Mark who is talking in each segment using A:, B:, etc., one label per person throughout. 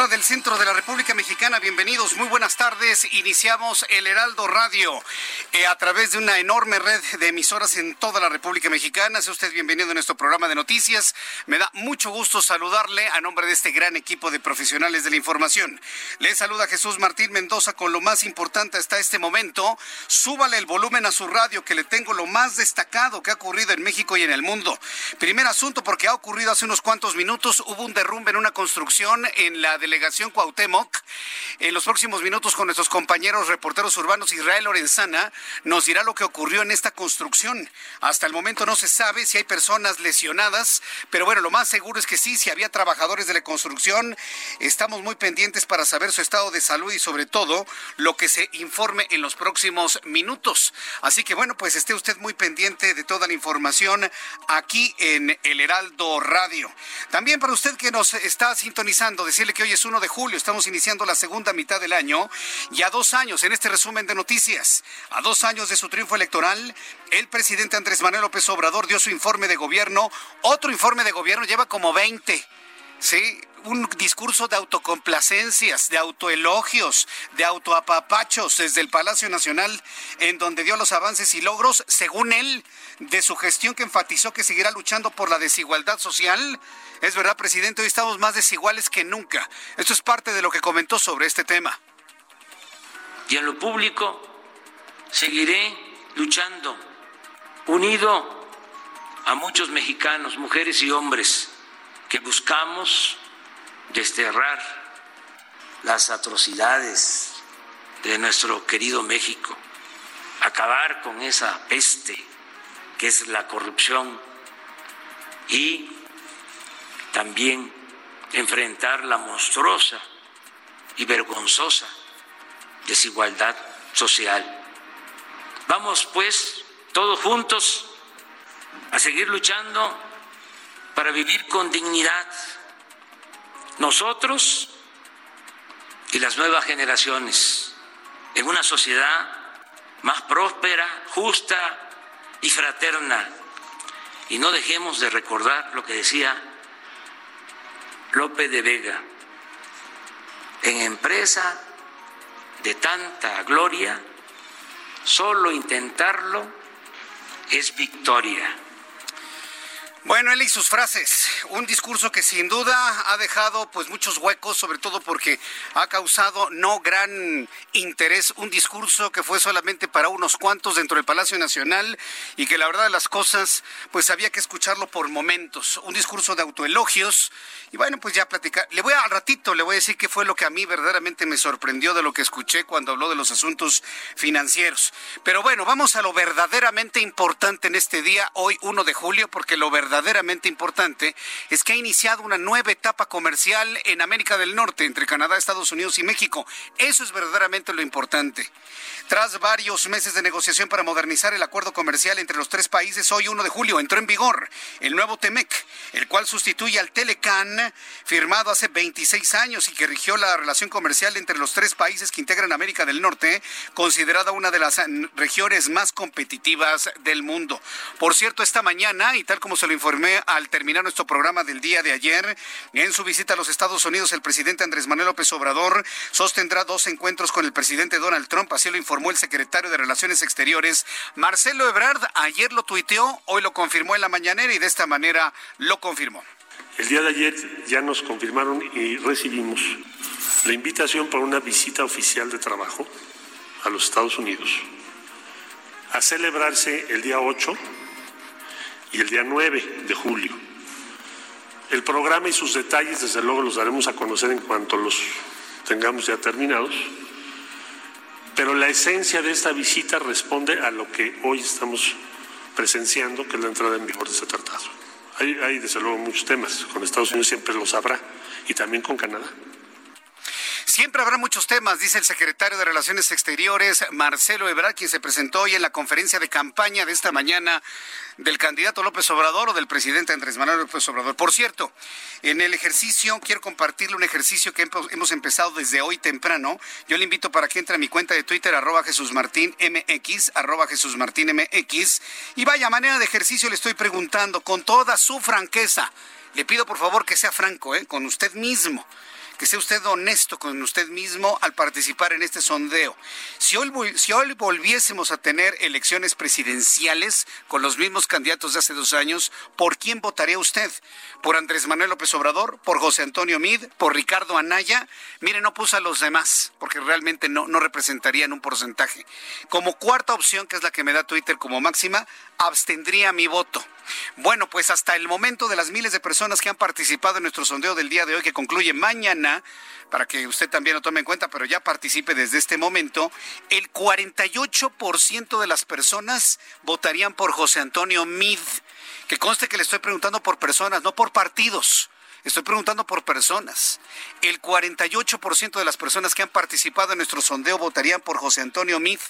A: Hora del centro de la República Mexicana. Bienvenidos, muy buenas tardes. Iniciamos el Heraldo Radio eh, a través de una enorme red de emisoras en toda la República Mexicana. Sea usted bienvenido a nuestro programa de noticias. Me da mucho gusto saludarle a nombre de este gran equipo de profesionales de la información. Le saluda Jesús Martín Mendoza con lo más importante hasta este momento. Súbale el volumen a su radio que le tengo lo más destacado que ha ocurrido en México y en el mundo. Primer asunto porque ha ocurrido hace unos cuantos minutos. Hubo un derrumbe en una construcción en la delegación Cuauhtémoc. En los próximos minutos con nuestros compañeros reporteros urbanos Israel Lorenzana nos dirá lo que ocurrió en esta construcción. Hasta el momento no se sabe si hay personas lesionadas, pero bueno, lo más seguro es que sí, si había trabajadores de la construcción, estamos muy pendientes para saber su estado de salud y sobre todo lo que se informe en los próximos minutos. Así que bueno, pues esté usted muy pendiente de toda la información aquí en el Heraldo Radio. También para usted que nos está sintonizando, decirle que hoy es 1 de julio, estamos iniciando la segunda mitad del año y a dos años en este resumen de noticias, a dos años de su triunfo electoral, el presidente Andrés Manuel López Obrador dio su informe de gobierno, otro informe de gobierno lleva como 20. Sí, un discurso de autocomplacencias, de autoelogios, de autoapapachos desde el Palacio Nacional, en donde dio los avances y logros, según él, de su gestión que enfatizó que seguirá luchando por la desigualdad social. Es verdad, presidente, hoy estamos más desiguales que nunca. Esto es parte de lo que comentó sobre este tema.
B: Y en lo público seguiré luchando, unido a muchos mexicanos, mujeres y hombres que buscamos desterrar las atrocidades de nuestro querido México, acabar con esa peste que es la corrupción y también enfrentar la monstruosa y vergonzosa desigualdad social. Vamos pues todos juntos a seguir luchando para vivir con dignidad. Nosotros y las nuevas generaciones en una sociedad más próspera, justa y fraterna. Y no dejemos de recordar lo que decía López de Vega, en empresa de tanta gloria, solo intentarlo es victoria.
A: Bueno, él y sus frases, un discurso que sin duda ha dejado pues muchos huecos, sobre todo porque ha causado no gran interés, un discurso que fue solamente para unos cuantos dentro del Palacio Nacional y que la verdad de las cosas pues había que escucharlo por momentos, un discurso de autoelogios y bueno, pues ya platicar, le voy a, al ratito le voy a decir qué fue lo que a mí verdaderamente me sorprendió de lo que escuché cuando habló de los asuntos financieros. Pero bueno, vamos a lo verdaderamente importante en este día, hoy 1 de julio, porque lo verdaderamente importante es que ha iniciado una nueva etapa comercial en América del Norte, entre Canadá, Estados Unidos y México. Eso es verdaderamente lo importante. Tras varios meses de negociación para modernizar el acuerdo comercial entre los tres países, hoy 1 de julio entró en vigor el nuevo TEMEC, el cual sustituye al Telecan firmado hace 26 años y que rigió la relación comercial entre los tres países que integran América del Norte, considerada una de las regiones más competitivas del mundo. Por cierto, esta mañana, y tal como se lo informé al terminar nuestro programa del día de ayer, en su visita a los Estados Unidos, el presidente Andrés Manuel López Obrador sostendrá dos encuentros con el presidente Donald Trump, así lo informó el secretario de Relaciones Exteriores, Marcelo Ebrard. Ayer lo tuiteó, hoy lo confirmó en la mañanera y de esta manera lo confirmó.
C: El día de ayer ya nos confirmaron y recibimos la invitación para una visita oficial de trabajo a los Estados Unidos a celebrarse el día 8 y el día 9 de julio. El programa y sus detalles, desde luego, los daremos a conocer en cuanto los tengamos ya terminados, pero la esencia de esta visita responde a lo que hoy estamos presenciando, que es la entrada en vigor de este tratado. Hay, hay desde luego muchos temas, con Estados Unidos siempre los habrá, y también con Canadá.
A: Siempre habrá muchos temas, dice el secretario de Relaciones Exteriores, Marcelo Ebrard, quien se presentó hoy en la conferencia de campaña de esta mañana del candidato López Obrador o del presidente Andrés Manuel López Obrador. Por cierto, en el ejercicio, quiero compartirle un ejercicio que hemos empezado desde hoy temprano. Yo le invito para que entre a mi cuenta de Twitter, arroba Jesús Martín MX, arroba Jesús Martín MX, y vaya manera de ejercicio le estoy preguntando con toda su franqueza. Le pido por favor que sea franco, ¿eh? con usted mismo que sea usted honesto con usted mismo al participar en este sondeo. Si hoy, si hoy volviésemos a tener elecciones presidenciales con los mismos candidatos de hace dos años, ¿por quién votaría usted? ¿Por Andrés Manuel López Obrador? ¿Por José Antonio Mid? ¿Por Ricardo Anaya? Mire, no puse a los demás, porque realmente no, no representarían un porcentaje. Como cuarta opción, que es la que me da Twitter como máxima, abstendría mi voto. Bueno, pues hasta el momento de las miles de personas que han participado en nuestro sondeo del día de hoy, que concluye mañana, para que usted también lo tome en cuenta, pero ya participe desde este momento, el 48% de las personas votarían por José Antonio Mid. Que conste que le estoy preguntando por personas, no por partidos. Estoy preguntando por personas. El 48% de las personas que han participado en nuestro sondeo votarían por José Antonio Mid,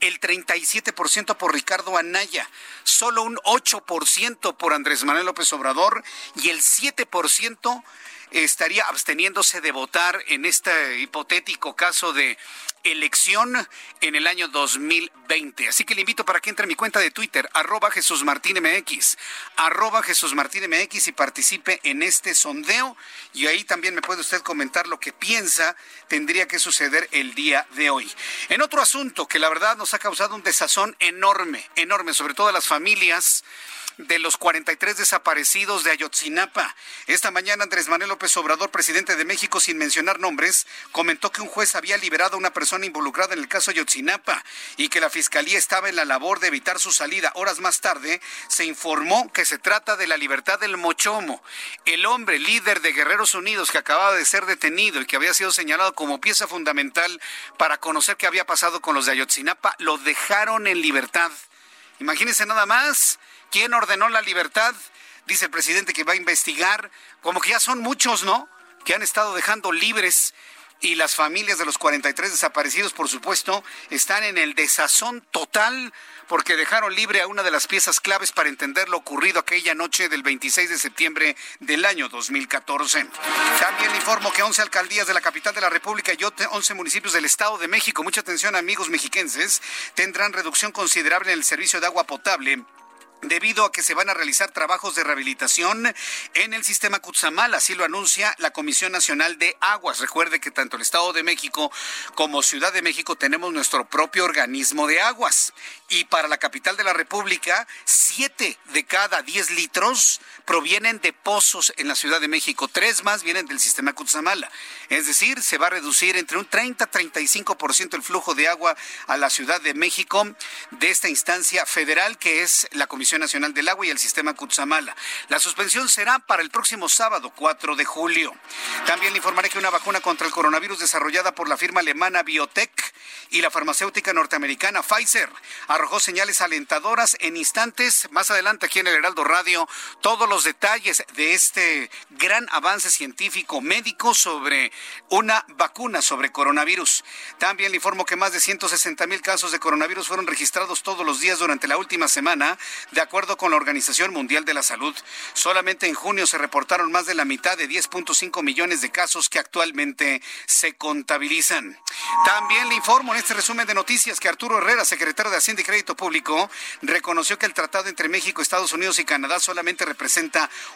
A: el 37% por Ricardo Anaya, solo un 8% por Andrés Manuel López Obrador. Y el 7% estaría absteniéndose de votar en este hipotético caso de elección en el año 2020. Así que le invito para que entre a mi cuenta de Twitter, arroba Jesús Martín MX, arroba Jesús Martín MX y participe en este sondeo. Y ahí también me puede usted comentar lo que piensa tendría que suceder el día de hoy. En otro asunto que la verdad nos ha causado un desazón enorme, enorme, sobre todo a las familias de los 43 desaparecidos de Ayotzinapa. Esta mañana Andrés Manuel López Obrador, presidente de México, sin mencionar nombres, comentó que un juez había liberado a una persona involucrada en el caso Ayotzinapa y que la fiscalía estaba en la labor de evitar su salida. Horas más tarde se informó que se trata de la libertad del Mochomo, el hombre líder de Guerreros Unidos que acababa de ser detenido y que había sido señalado como pieza fundamental para conocer qué había pasado con los de Ayotzinapa, lo dejaron en libertad. Imagínense nada más ¿Quién ordenó la libertad? Dice el presidente que va a investigar. Como que ya son muchos, ¿no? Que han estado dejando libres y las familias de los 43 desaparecidos, por supuesto, están en el desazón total porque dejaron libre a una de las piezas claves para entender lo ocurrido aquella noche del 26 de septiembre del año 2014. También informo que 11 alcaldías de la capital de la República y 11 municipios del Estado de México, mucha atención amigos mexiquenses, tendrán reducción considerable en el servicio de agua potable debido a que se van a realizar trabajos de rehabilitación en el sistema Cutzamala, así lo anuncia la Comisión Nacional de Aguas. Recuerde que tanto el Estado de México como Ciudad de México tenemos nuestro propio organismo de aguas. Y para la capital de la República, siete de cada diez litros provienen de pozos en la Ciudad de México, tres más vienen del sistema Cutzamala. Es decir, se va a reducir entre un 30 y 35% el flujo de agua a la Ciudad de México de esta instancia federal que es la Comisión Nacional del Agua y el sistema Cutzamala. La suspensión será para el próximo sábado, 4 de julio. También le informaré que una vacuna contra el coronavirus desarrollada por la firma alemana Biotech Y la farmacéutica norteamericana Pfizer arrojó señales alentadoras en instantes. Más adelante aquí en el Heraldo Radio, todos los detalles de este gran avance científico médico sobre una vacuna sobre coronavirus. También le informo que más de 160 mil casos de coronavirus fueron registrados todos los días durante la última semana, de acuerdo con la Organización Mundial de la Salud. Solamente en junio se reportaron más de la mitad de 10.5 millones de casos que actualmente se contabilizan. También le informo en este resumen de noticias que Arturo Herrera, secretario de Hacienda y Crédito Público, reconoció que el tratado entre México, Estados Unidos y Canadá solamente representa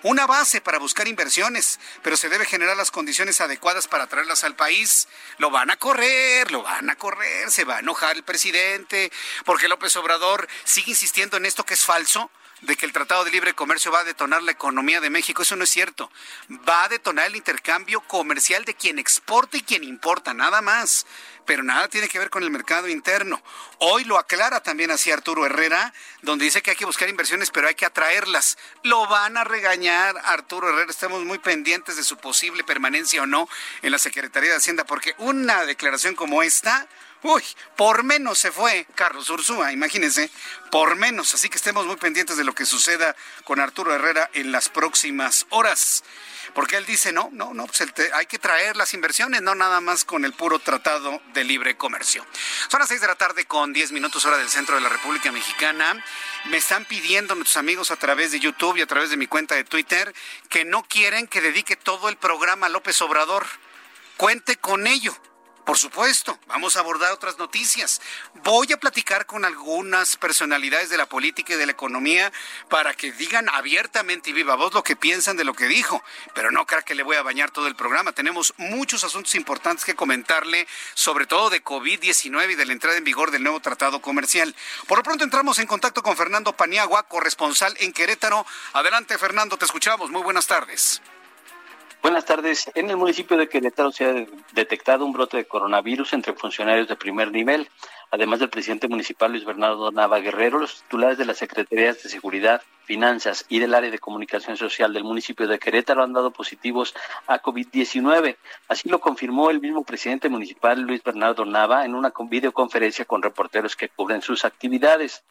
A: una base para buscar inversiones, pero se debe generar las condiciones adecuadas para traerlas al país. Lo van a correr, lo van a correr, se va a enojar el presidente, porque López Obrador sigue insistiendo en esto que es falso de que el Tratado de Libre Comercio va a detonar la economía de México. Eso no es cierto. Va a detonar el intercambio comercial de quien exporta y quien importa, nada más. Pero nada tiene que ver con el mercado interno. Hoy lo aclara también así Arturo Herrera, donde dice que hay que buscar inversiones, pero hay que atraerlas. Lo van a regañar Arturo Herrera. Estamos muy pendientes de su posible permanencia o no en la Secretaría de Hacienda, porque una declaración como esta Uy, por menos se fue Carlos Ursúa, imagínense, por menos. Así que estemos muy pendientes de lo que suceda con Arturo Herrera en las próximas horas. Porque él dice, no, no, no, pues hay que traer las inversiones, no nada más con el puro tratado de libre comercio. Son las seis de la tarde con diez minutos hora del centro de la República Mexicana. Me están pidiendo nuestros amigos a través de YouTube y a través de mi cuenta de Twitter que no quieren que dedique todo el programa a López Obrador. Cuente con ello por supuesto, vamos a abordar otras noticias. Voy a platicar con algunas personalidades de la política y de la economía para que digan abiertamente y viva voz lo que piensan de lo que dijo. Pero no creo que le voy a bañar todo el programa. Tenemos muchos asuntos importantes que comentarle, sobre todo de COVID-19 y de la entrada en vigor del nuevo tratado comercial. Por lo pronto entramos en contacto con Fernando Paniagua, corresponsal en Querétaro. Adelante, Fernando, te escuchamos. Muy buenas tardes.
D: Buenas tardes. En el municipio de Querétaro se ha detectado un brote de coronavirus entre funcionarios de primer nivel. Además del presidente municipal Luis Bernardo Nava Guerrero, los titulares de las Secretarías de Seguridad, Finanzas y del área de comunicación social del municipio de Querétaro han dado positivos a COVID-19. Así lo confirmó el mismo presidente municipal Luis Bernardo Nava en una videoconferencia con reporteros que cubren sus actividades.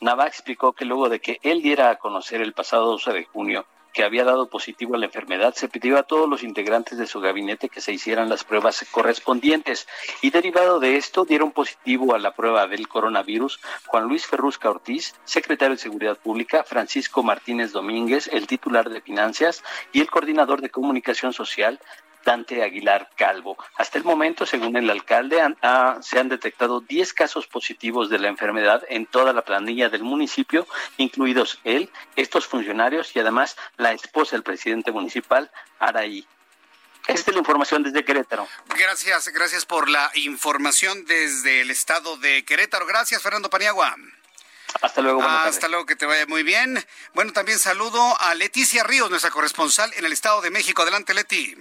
D: Nava explicó que luego de que él diera a conocer el pasado 12 de junio que había dado positivo a la enfermedad, se pidió a todos los integrantes de su gabinete que se hicieran las pruebas correspondientes. Y derivado de esto dieron positivo a la prueba del coronavirus Juan Luis Ferrusca Ortiz, secretario de Seguridad Pública, Francisco Martínez Domínguez, el titular de Finanzas y el coordinador de Comunicación Social, Dante Aguilar Calvo. Hasta el momento, según el alcalde, se han detectado 10 casos positivos de la enfermedad en toda la planilla del municipio, incluidos él, estos funcionarios y además la esposa del presidente municipal, Araí. Esta es la información desde Querétaro.
A: Gracias, gracias por la información desde el estado de Querétaro. Gracias, Fernando Paniagua.
D: Hasta luego.
A: Hasta luego, que te vaya muy bien. Bueno, también saludo a Leticia Ríos, nuestra corresponsal en el Estado de México. Adelante, Leti.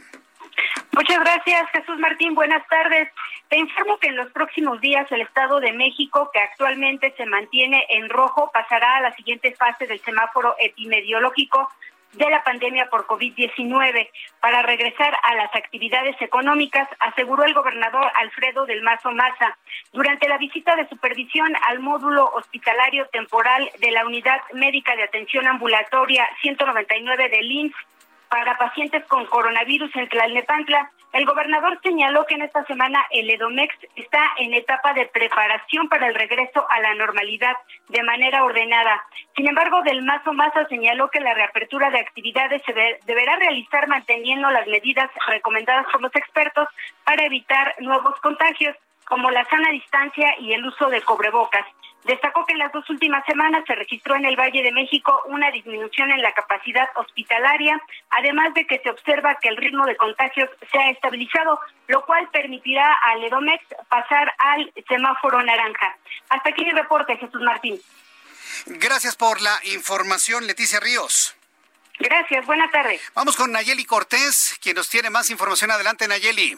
E: Muchas gracias, Jesús Martín. Buenas tardes. Te informo que en los próximos días el Estado de México, que actualmente se mantiene en rojo, pasará a la siguiente fase del semáforo epidemiológico de la pandemia por COVID-19 para regresar a las actividades económicas, aseguró el gobernador Alfredo del Mazo Maza durante la visita de supervisión al módulo hospitalario temporal de la Unidad Médica de Atención Ambulatoria 199 del INSS para pacientes con coronavirus en Tlalnepantla. El gobernador señaló que en esta semana el Edomex está en etapa de preparación para el regreso a la normalidad de manera ordenada. Sin embargo, Del Mazo Maza señaló que la reapertura de actividades se deberá realizar manteniendo las medidas recomendadas por los expertos para evitar nuevos contagios, como la sana distancia y el uso de cobrebocas. Destacó que en las dos últimas semanas se registró en el Valle de México una disminución en la capacidad hospitalaria, además de que se observa que el ritmo de contagios se ha estabilizado, lo cual permitirá al Edomex pasar al semáforo naranja. Hasta aquí mi reporte, Jesús Martín.
A: Gracias por la información, Leticia Ríos.
E: Gracias, buena tarde.
A: Vamos con Nayeli Cortés, quien nos tiene más información. Adelante, Nayeli.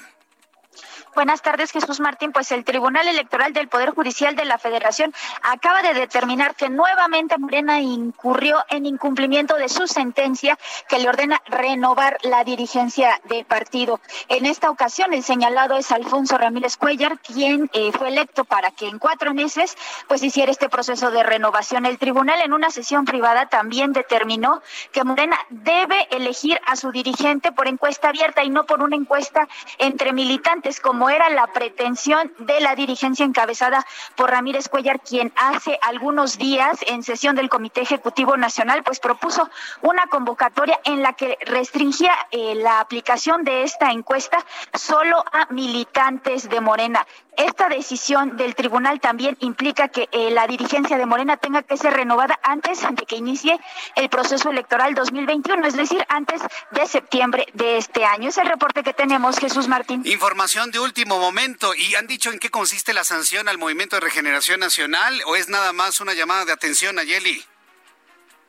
F: Buenas tardes, Jesús Martín. Pues el Tribunal Electoral del Poder Judicial de la Federación acaba de determinar que nuevamente Morena incurrió en incumplimiento de su sentencia que le ordena renovar la dirigencia del partido. En esta ocasión, el señalado es Alfonso Ramírez Cuellar, quien eh, fue electo para que en cuatro meses pues hiciera este proceso de renovación. El tribunal en una sesión privada también determinó que Morena debe elegir a su dirigente por encuesta abierta y no por una encuesta entre militantes como era la pretensión de la dirigencia encabezada por Ramírez Cuellar, quien hace algunos días en sesión del Comité Ejecutivo Nacional, pues propuso una convocatoria en la que restringía eh, la aplicación de esta encuesta solo a militantes de Morena. Esta decisión del tribunal también implica que eh, la dirigencia de Morena tenga que ser renovada antes de que inicie el proceso electoral 2021, es decir, antes de septiembre de este año. Es el reporte que tenemos, Jesús Martín.
A: Información de último momento. ¿Y han dicho en qué consiste la sanción al Movimiento de Regeneración Nacional o es nada más una llamada de atención, Ayeli?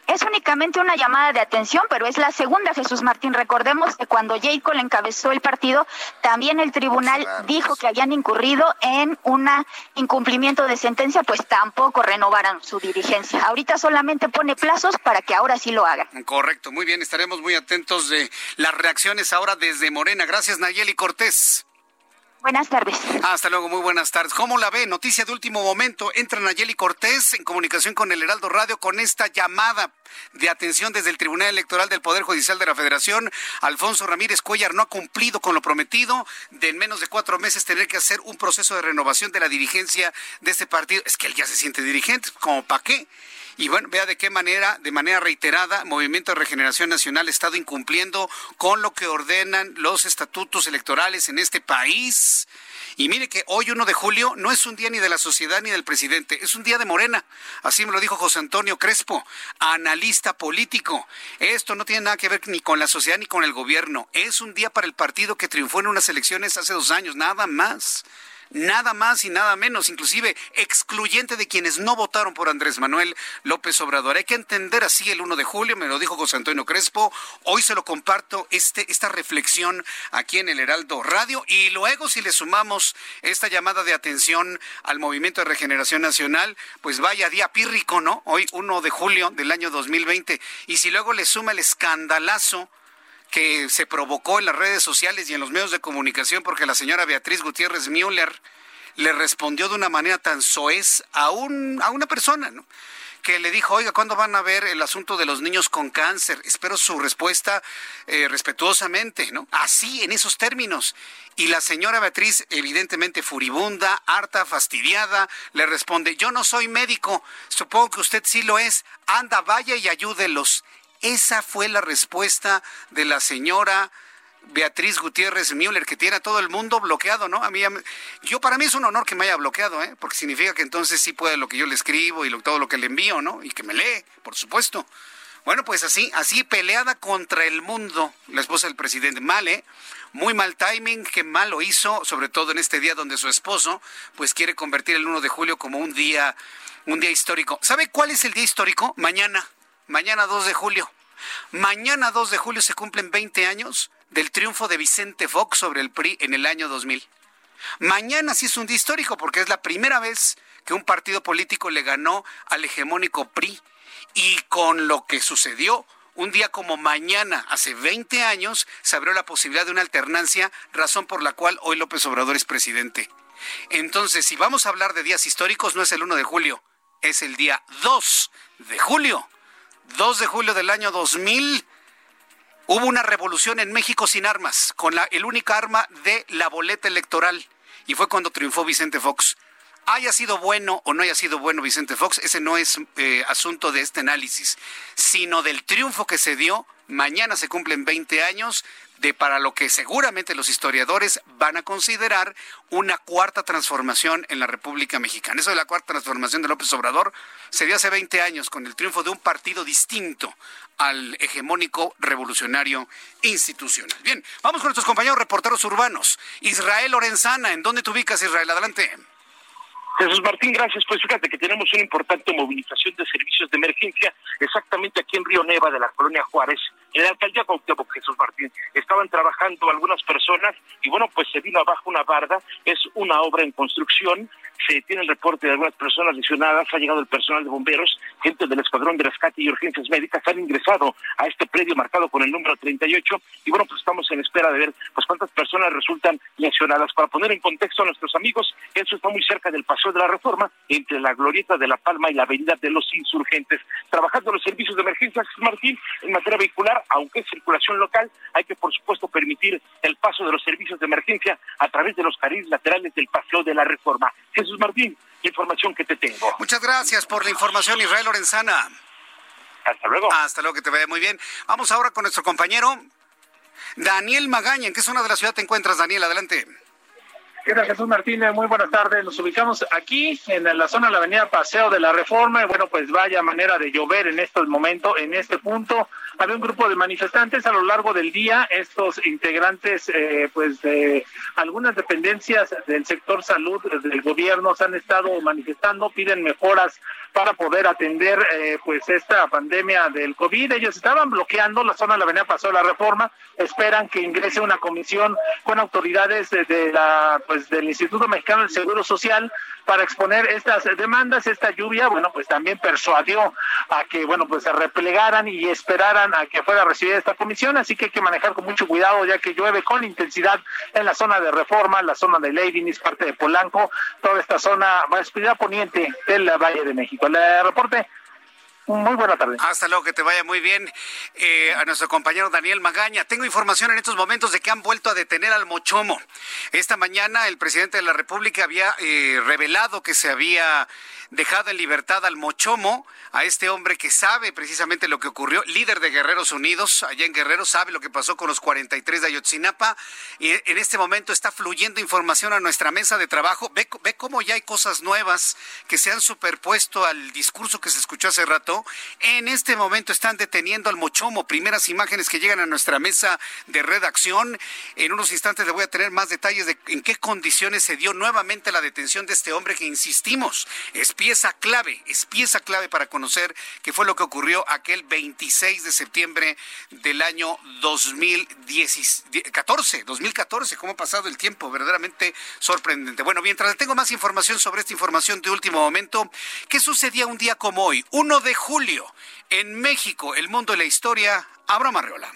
F: Es únicamente una llamada de atención, pero es la segunda, Jesús Martín. Recordemos que cuando Jacob encabezó el partido, también el tribunal dijo que habían incurrido en un incumplimiento de sentencia, pues tampoco renovaran su dirigencia. Ahorita solamente pone plazos para que ahora sí lo hagan.
A: Correcto, muy bien, estaremos muy atentos de las reacciones ahora desde Morena. Gracias, Nayeli Cortés.
F: Buenas tardes.
A: Hasta luego, muy buenas tardes. ¿Cómo la ve? Noticia de último momento. Entra Nayeli Cortés en comunicación con el Heraldo Radio con esta llamada de atención desde el Tribunal Electoral del Poder Judicial de la Federación. Alfonso Ramírez Cuellar no ha cumplido con lo prometido de en menos de cuatro meses tener que hacer un proceso de renovación de la dirigencia de este partido. Es que él ya se siente dirigente, ¿como para qué? Y bueno, vea de qué manera, de manera reiterada, Movimiento de Regeneración Nacional ha estado incumpliendo con lo que ordenan los estatutos electorales en este país. Y mire que hoy 1 de julio no es un día ni de la sociedad ni del presidente, es un día de Morena. Así me lo dijo José Antonio Crespo, analista político. Esto no tiene nada que ver ni con la sociedad ni con el gobierno. Es un día para el partido que triunfó en unas elecciones hace dos años, nada más nada más y nada menos, inclusive excluyente de quienes no votaron por Andrés Manuel López Obrador. Hay que entender así el 1 de julio, me lo dijo José Antonio Crespo, hoy se lo comparto este, esta reflexión aquí en el Heraldo Radio y luego si le sumamos esta llamada de atención al Movimiento de Regeneración Nacional, pues vaya día pírrico, ¿no? Hoy 1 de julio del año 2020 y si luego le suma el escandalazo que se provocó en las redes sociales y en los medios de comunicación porque la señora Beatriz Gutiérrez Müller le respondió de una manera tan soez a, un, a una persona, ¿no? que le dijo, oiga, ¿cuándo van a ver el asunto de los niños con cáncer? Espero su respuesta eh, respetuosamente, ¿no? Así, en esos términos. Y la señora Beatriz, evidentemente furibunda, harta, fastidiada, le responde, yo no soy médico, supongo que usted sí lo es, anda, vaya y ayúdelos. Esa fue la respuesta de la señora Beatriz Gutiérrez Müller, que tiene a todo el mundo bloqueado, ¿no? A mí, yo para mí es un honor que me haya bloqueado, ¿eh? Porque significa que entonces sí puede lo que yo le escribo y todo lo que le envío, ¿no? Y que me lee, por supuesto. Bueno, pues así, así peleada contra el mundo, la esposa del presidente. Mal, ¿eh? Muy mal timing, que mal lo hizo, sobre todo en este día donde su esposo, pues quiere convertir el 1 de julio como un día, un día histórico. ¿Sabe cuál es el día histórico? Mañana mañana 2 de julio. Mañana 2 de julio se cumplen 20 años del triunfo de Vicente Fox sobre el PRI en el año 2000. Mañana sí es un día histórico porque es la primera vez que un partido político le ganó al hegemónico PRI y con lo que sucedió un día como mañana, hace 20 años, se abrió la posibilidad de una alternancia, razón por la cual hoy López Obrador es presidente. Entonces, si vamos a hablar de días históricos, no es el 1 de julio, es el día 2 de julio. 2 de julio del año 2000 hubo una revolución en México sin armas, con la, el única arma de la boleta electoral. Y fue cuando triunfó Vicente Fox. Haya sido bueno o no haya sido bueno Vicente Fox, ese no es eh, asunto de este análisis, sino del triunfo que se dio. Mañana se cumplen 20 años de para lo que seguramente los historiadores van a considerar una cuarta transformación en la República Mexicana. Eso de la cuarta transformación de López Obrador se dio hace 20 años con el triunfo de un partido distinto al hegemónico revolucionario institucional. Bien, vamos con nuestros compañeros reporteros urbanos. Israel Lorenzana, ¿en dónde te ubicas, Israel? Adelante.
G: Jesús Martín, gracias. Pues fíjate que tenemos una importante movilización de servicios de emergencia exactamente aquí en Río Neva de la colonia Juárez, en la alcaldía Cuauhtémoc Jesús Martín. Estaban trabajando algunas personas y bueno, pues se vino abajo una barda, es una obra en construcción, se tiene el reporte de algunas personas lesionadas, ha llegado el personal de bomberos, gente del Escuadrón de Rescate y Urgencias Médicas han ingresado a este predio marcado con el número 38 y bueno, pues estamos en espera de ver pues cuántas personas resultan lesionadas. Para poner en contexto a nuestros amigos, eso está muy cerca del paso de la Reforma, entre la Glorieta de la Palma y la Avenida de los Insurgentes. Trabajando los servicios de emergencia, Martín, en materia vehicular, aunque es circulación local, hay que por supuesto permitir el paso de los servicios de emergencia a través de los carriles laterales del Paseo de la Reforma. Jesús Martín, la información que te tengo.
A: Muchas gracias por la información, Israel Lorenzana.
G: Hasta luego.
A: Hasta luego, que te vaya muy bien. Vamos ahora con nuestro compañero Daniel Magaña. ¿En qué zona de la ciudad te encuentras, Daniel? Adelante.
H: ¿Qué tal, Jesús Martínez? Muy buenas tardes. Nos ubicamos aquí en la zona de la avenida Paseo de la Reforma y bueno, pues vaya manera de llover en estos momentos, en este punto. Había un grupo de manifestantes a lo largo del día. Estos integrantes, eh, pues de algunas dependencias del sector salud del gobierno se han estado manifestando, piden mejoras para poder atender eh, pues esta pandemia del COVID. Ellos estaban bloqueando la zona de la avenida Paseo de la Reforma, esperan que ingrese una comisión con autoridades de, la pues del Instituto Mexicano del Seguro Social para exponer estas demandas. Esta lluvia, bueno, pues también persuadió a que bueno, pues se replegaran y esperaran a que fuera recibida esta comisión, así que hay que manejar con mucho cuidado ya que llueve con intensidad en la zona de Reforma, la zona de Leidinis, parte de Polanco, toda esta zona, más poniente del Valle de México. El reporte. Muy buena tarde.
A: Hasta luego, que te vaya muy bien. Eh, a nuestro compañero Daniel Magaña. Tengo información en estos momentos de que han vuelto a detener al Mochomo. Esta mañana el presidente de la República había eh, revelado que se había dejado en libertad al Mochomo, a este hombre que sabe precisamente lo que ocurrió, líder de Guerreros Unidos, allá en Guerrero, sabe lo que pasó con los 43 de Ayotzinapa, y en este momento está fluyendo información a nuestra mesa de trabajo. Ve, ve cómo ya hay cosas nuevas que se han superpuesto al discurso que se escuchó hace rato. En este momento están deteniendo al Mochomo, primeras imágenes que llegan a nuestra mesa de redacción. En unos instantes le voy a tener más detalles de en qué condiciones se dio nuevamente la detención de este hombre que insistimos, es pieza clave, es pieza clave para conocer qué fue lo que ocurrió aquel 26 de septiembre del año 2014, 2014, cómo ha pasado el tiempo, verdaderamente sorprendente. Bueno, mientras tengo más información sobre esta información de último momento, ¿qué sucedía un día como hoy, 1 de julio, en México, el mundo de la historia? Abraham Arreola.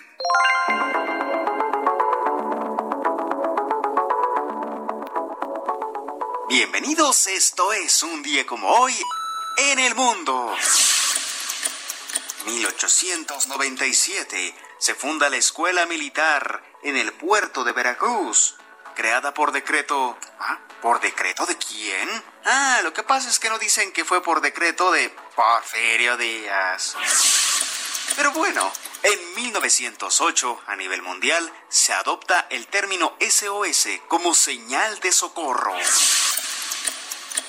I: Bienvenidos, esto es un día como hoy en el mundo. 1897 se funda la Escuela Militar en el puerto de Veracruz, creada por decreto... ¿Ah? ¿Por decreto de quién? Ah, lo que pasa es que no dicen que fue por decreto de Porfirio Díaz. Pero bueno, en 1908, a nivel mundial, se adopta el término SOS como señal de socorro.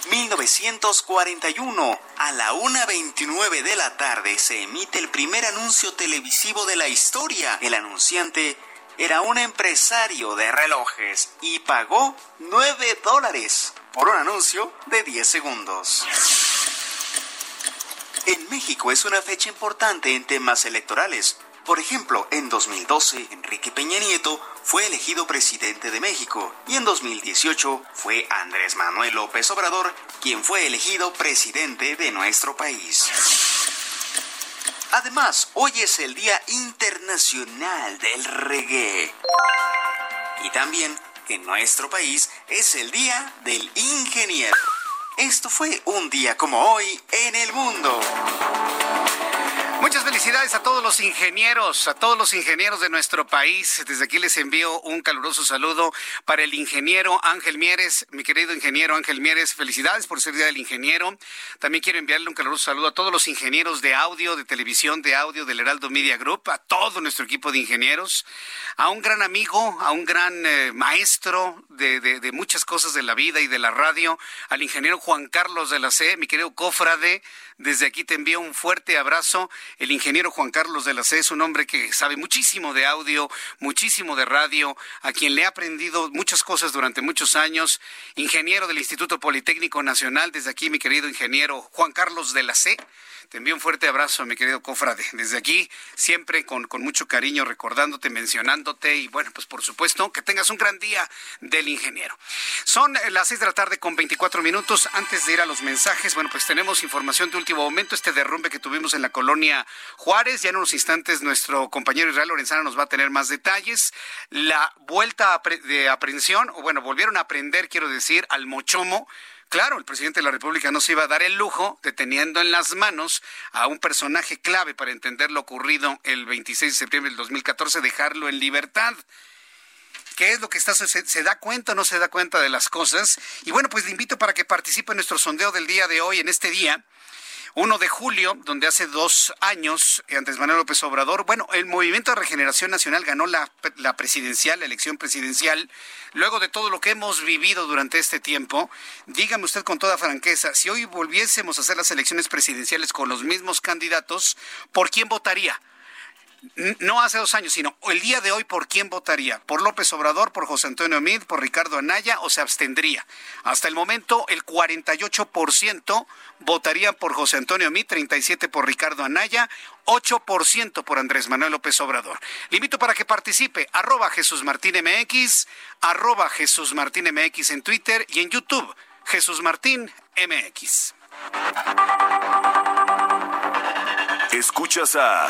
I: 1941, a la 1.29 de la tarde, se emite el primer anuncio televisivo de la historia. El anunciante era un empresario de relojes y pagó 9 dólares por un anuncio de 10 segundos. En México es una fecha importante en temas electorales. Por ejemplo, en 2012, Enrique Peña Nieto fue elegido presidente de México y en 2018 fue Andrés Manuel López Obrador quien fue elegido presidente de nuestro país. Además, hoy es el Día Internacional del Reggae. Y también en nuestro país es el Día del Ingeniero. Esto fue un día como hoy en el mundo.
A: Muchas felicidades a todos los ingenieros, a todos los ingenieros de nuestro país. Desde aquí les envío un caluroso saludo para el ingeniero Ángel Mieres, mi querido ingeniero Ángel Mieres. Felicidades por ser Día del Ingeniero. También quiero enviarle un caluroso saludo a todos los ingenieros de audio, de televisión, de audio del Heraldo Media Group, a todo nuestro equipo de ingenieros, a un gran amigo, a un gran eh, maestro de, de muchas cosas de la vida y de la radio, al ingeniero Juan Carlos de la C, mi querido cofrade. Desde aquí te envío un fuerte abrazo el ingeniero Juan Carlos de la C es un hombre que sabe muchísimo de audio, muchísimo de radio, a quien le he aprendido muchas cosas durante muchos años, ingeniero del Instituto Politécnico Nacional, desde aquí mi querido ingeniero Juan Carlos de la C. Te envío un fuerte abrazo, mi querido Cofrade. Desde aquí, siempre con, mucho cariño, recordándote, mencionándote y bueno, pues por supuesto, que tengas un gran día del ingeniero. Son eh, las seis de la tarde con 24 minutos. Antes de ir a los mensajes, bueno, pues tenemos información de último momento, este derrumbe que tuvimos en la colonia Juárez. Ya en unos instantes nuestro compañero Israel Lorenzana nos va a tener más detalles. La vuelta de aprehensión, o bueno, volvieron a aprender, quiero decir, al Mochomo Claro, el presidente de la República no se iba a dar el lujo de teniendo en las manos a un personaje clave para entender lo ocurrido el 26 de septiembre del 2014, dejarlo en libertad. ¿Qué es lo que está se, se da cuenta o no se da cuenta de las cosas? Y bueno, pues le invito para que participe en nuestro sondeo del día de hoy, en este día 1 de julio, donde hace dos años, Andrés Manuel López Obrador, bueno, el Movimiento de Regeneración Nacional ganó la, la presidencial, la elección presidencial, luego de todo lo que hemos vivido durante este tiempo, dígame usted con toda franqueza, si hoy volviésemos a hacer las elecciones presidenciales con los mismos candidatos, ¿por quién votaría? No hace dos años, sino el día de hoy, ¿por quién votaría? ¿Por López Obrador, por José Antonio Mid, por Ricardo Anaya o se abstendría? Hasta el momento, el 48% votaría por José Antonio Mid, 37% por Ricardo Anaya, 8% por Andrés Manuel López Obrador. Le invito para que participe, arroba Jesús Martín MX, arroba Jesús Martín MX en Twitter y en YouTube, Jesús Martín MX.
J: Escuchas a...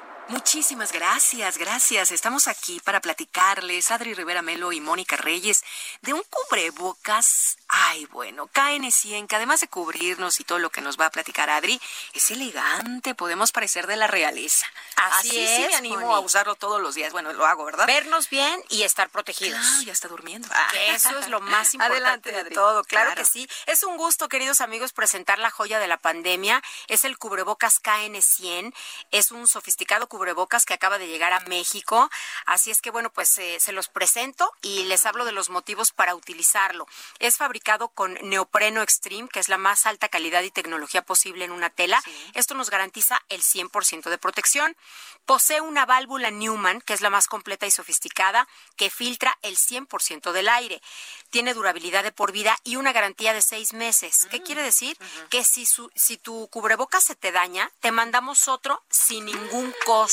K: Muchísimas gracias, gracias. Estamos aquí para platicarles, Adri Rivera Melo y Mónica Reyes, de un cubrebocas. Ay, bueno, KN100, que además de cubrirnos y todo lo que nos va a platicar Adri, es elegante, podemos parecer de la realeza.
L: Así, es,
K: sí me animo a usarlo todos los días. Bueno, lo hago, ¿verdad?
L: Vernos bien y estar protegidos.
K: Ah, ya está durmiendo.
L: eso es lo más importante
K: Adelante,
L: de todo. Claro, que sí. Es un gusto, queridos amigos, presentar la joya de la pandemia. Es el cubrebocas KN100. Es un sofisticado cubrebocas cubrebocas que acaba de llegar a México. Así es que, bueno, pues eh, se los presento y les hablo de los motivos para utilizarlo. Es fabricado con neopreno extreme, que es la más alta calidad y tecnología posible en una tela. Esto nos garantiza el 100% de protección. Posee una válvula Newman, que es la más completa y sofisticada, que filtra el 100% del aire. Tiene durabilidad de por vida y una garantía de seis meses. ¿Qué mm, quiere decir? Que si, si tu cubrebocas se te daña, te mandamos otro sin ningún costo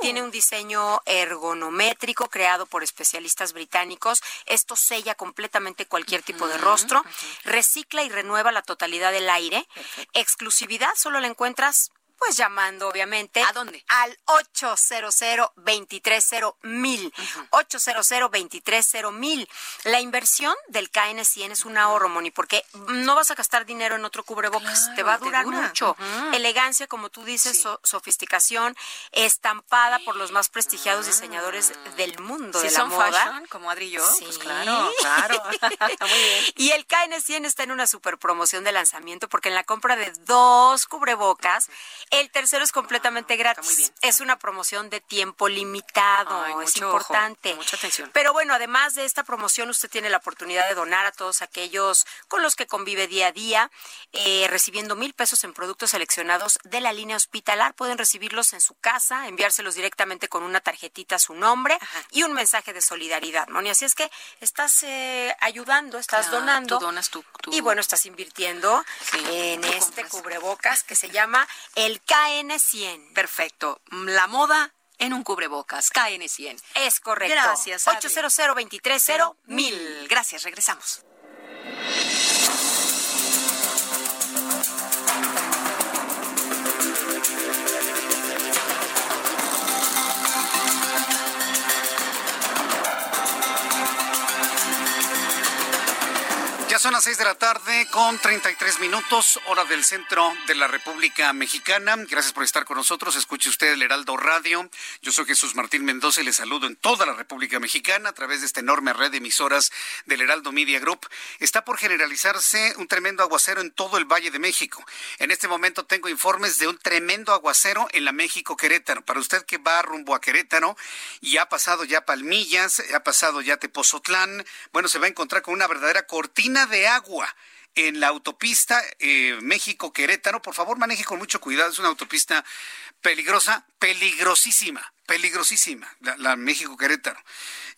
L: tiene un diseño ergonométrico creado por especialistas británicos. Esto sella completamente cualquier tipo de rostro, recicla y renueva la totalidad del aire. Exclusividad solo la encuentras pues llamando, obviamente.
K: ¿A dónde?
L: Al 800 230 mil. 800 230 mil. La inversión del KN100 es un ahorro, Moni, porque no vas a gastar dinero en otro cubrebocas. te va a durar mucho. Elegancia, como tú dices, sofisticación, estampada por los más prestigiados ah. diseñadores del mundo de la
K: son
L: moda.
K: Fashion, como Adri y yo. Pues claro, claro. Muy bien.
L: Y el KN100 está en una super promoción de lanzamiento porque en la compra de dos cubrebocas el tercero es completamente gratis. muy bien. Es una promoción de tiempo limitado, es importante.
K: mucha atención.
L: Pero bueno, además de esta promoción, usted tiene la oportunidad de donar a todos aquellos con los que convive día a día, eh, recibiendo mil pesos en productos seleccionados de la línea hospitalar. Pueden recibirlos en su casa, enviárselos directamente con una tarjetita a su nombre y un mensaje de solidaridad, Moni. Así es que estás eh, ayudando, estás donando.
K: Tú donas tú,
L: Y bueno, estás invirtiendo en este cubrebocas que se llama el KN100.
K: Perfecto. La moda en un cubrebocas. KN100.
L: Es correcto.
K: Gracias.
L: 800 230 mil.
K: Gracias. Regresamos.
A: Son las seis de la tarde con 33 minutos, hora del centro de la República Mexicana. Gracias por estar con nosotros. Escuche usted el Heraldo Radio. Yo soy Jesús Martín Mendoza y le saludo en toda la República Mexicana a través de esta enorme red de emisoras del Heraldo Media Group. Está por generalizarse un tremendo aguacero en todo el Valle de México. En este momento tengo informes de un tremendo aguacero en la México Querétaro. Para usted que va rumbo a Querétaro y ha pasado ya Palmillas, ha pasado ya Tepozotlán, bueno, se va a encontrar con una verdadera cortina de agua en la autopista eh, México-Querétaro. Por favor, maneje con mucho cuidado. Es una autopista peligrosa, peligrosísima, peligrosísima, la México-Querétaro.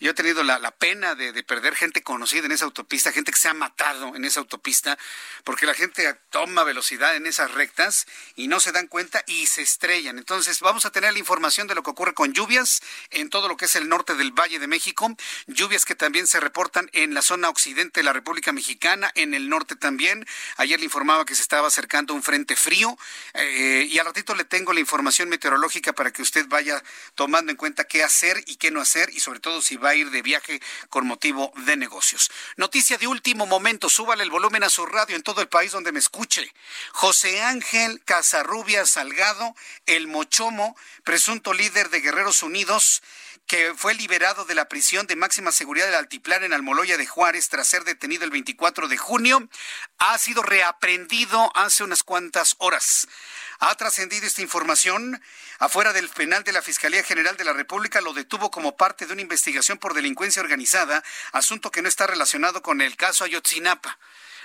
A: Yo he tenido la, pena de, perder gente conocida en esa autopista, gente que se ha matado en esa autopista, porque la gente toma velocidad en esas rectas y no se dan cuenta y se estrellan. Entonces, vamos a tener la información de lo que ocurre con lluvias en todo lo que es el norte del Valle de México, lluvias que también se reportan en la zona occidente de la República Mexicana, en el norte también. Ayer le informaba que se estaba acercando un frente frío eh, y al ratito le tengo la información meteorológica para que usted vaya tomando en cuenta qué hacer y qué no hacer y sobre todo si va a ir de viaje con motivo de negocios. Noticia de último momento, súbale el volumen a su radio en todo el país donde me escuche. José Ángel Casarrubia Salgado, el Mochomo, presunto líder de Guerreros Unidos, que fue liberado de la prisión de máxima seguridad del Altiplano en Almoloya de Juárez tras ser detenido el 24 de junio, ha sido reaprendido hace unas cuantas horas. Ha trascendido esta información. Afuera del penal de la Fiscalía General de la República lo detuvo como parte de una investigación por delincuencia organizada, asunto que no está relacionado con el caso Ayotzinapa.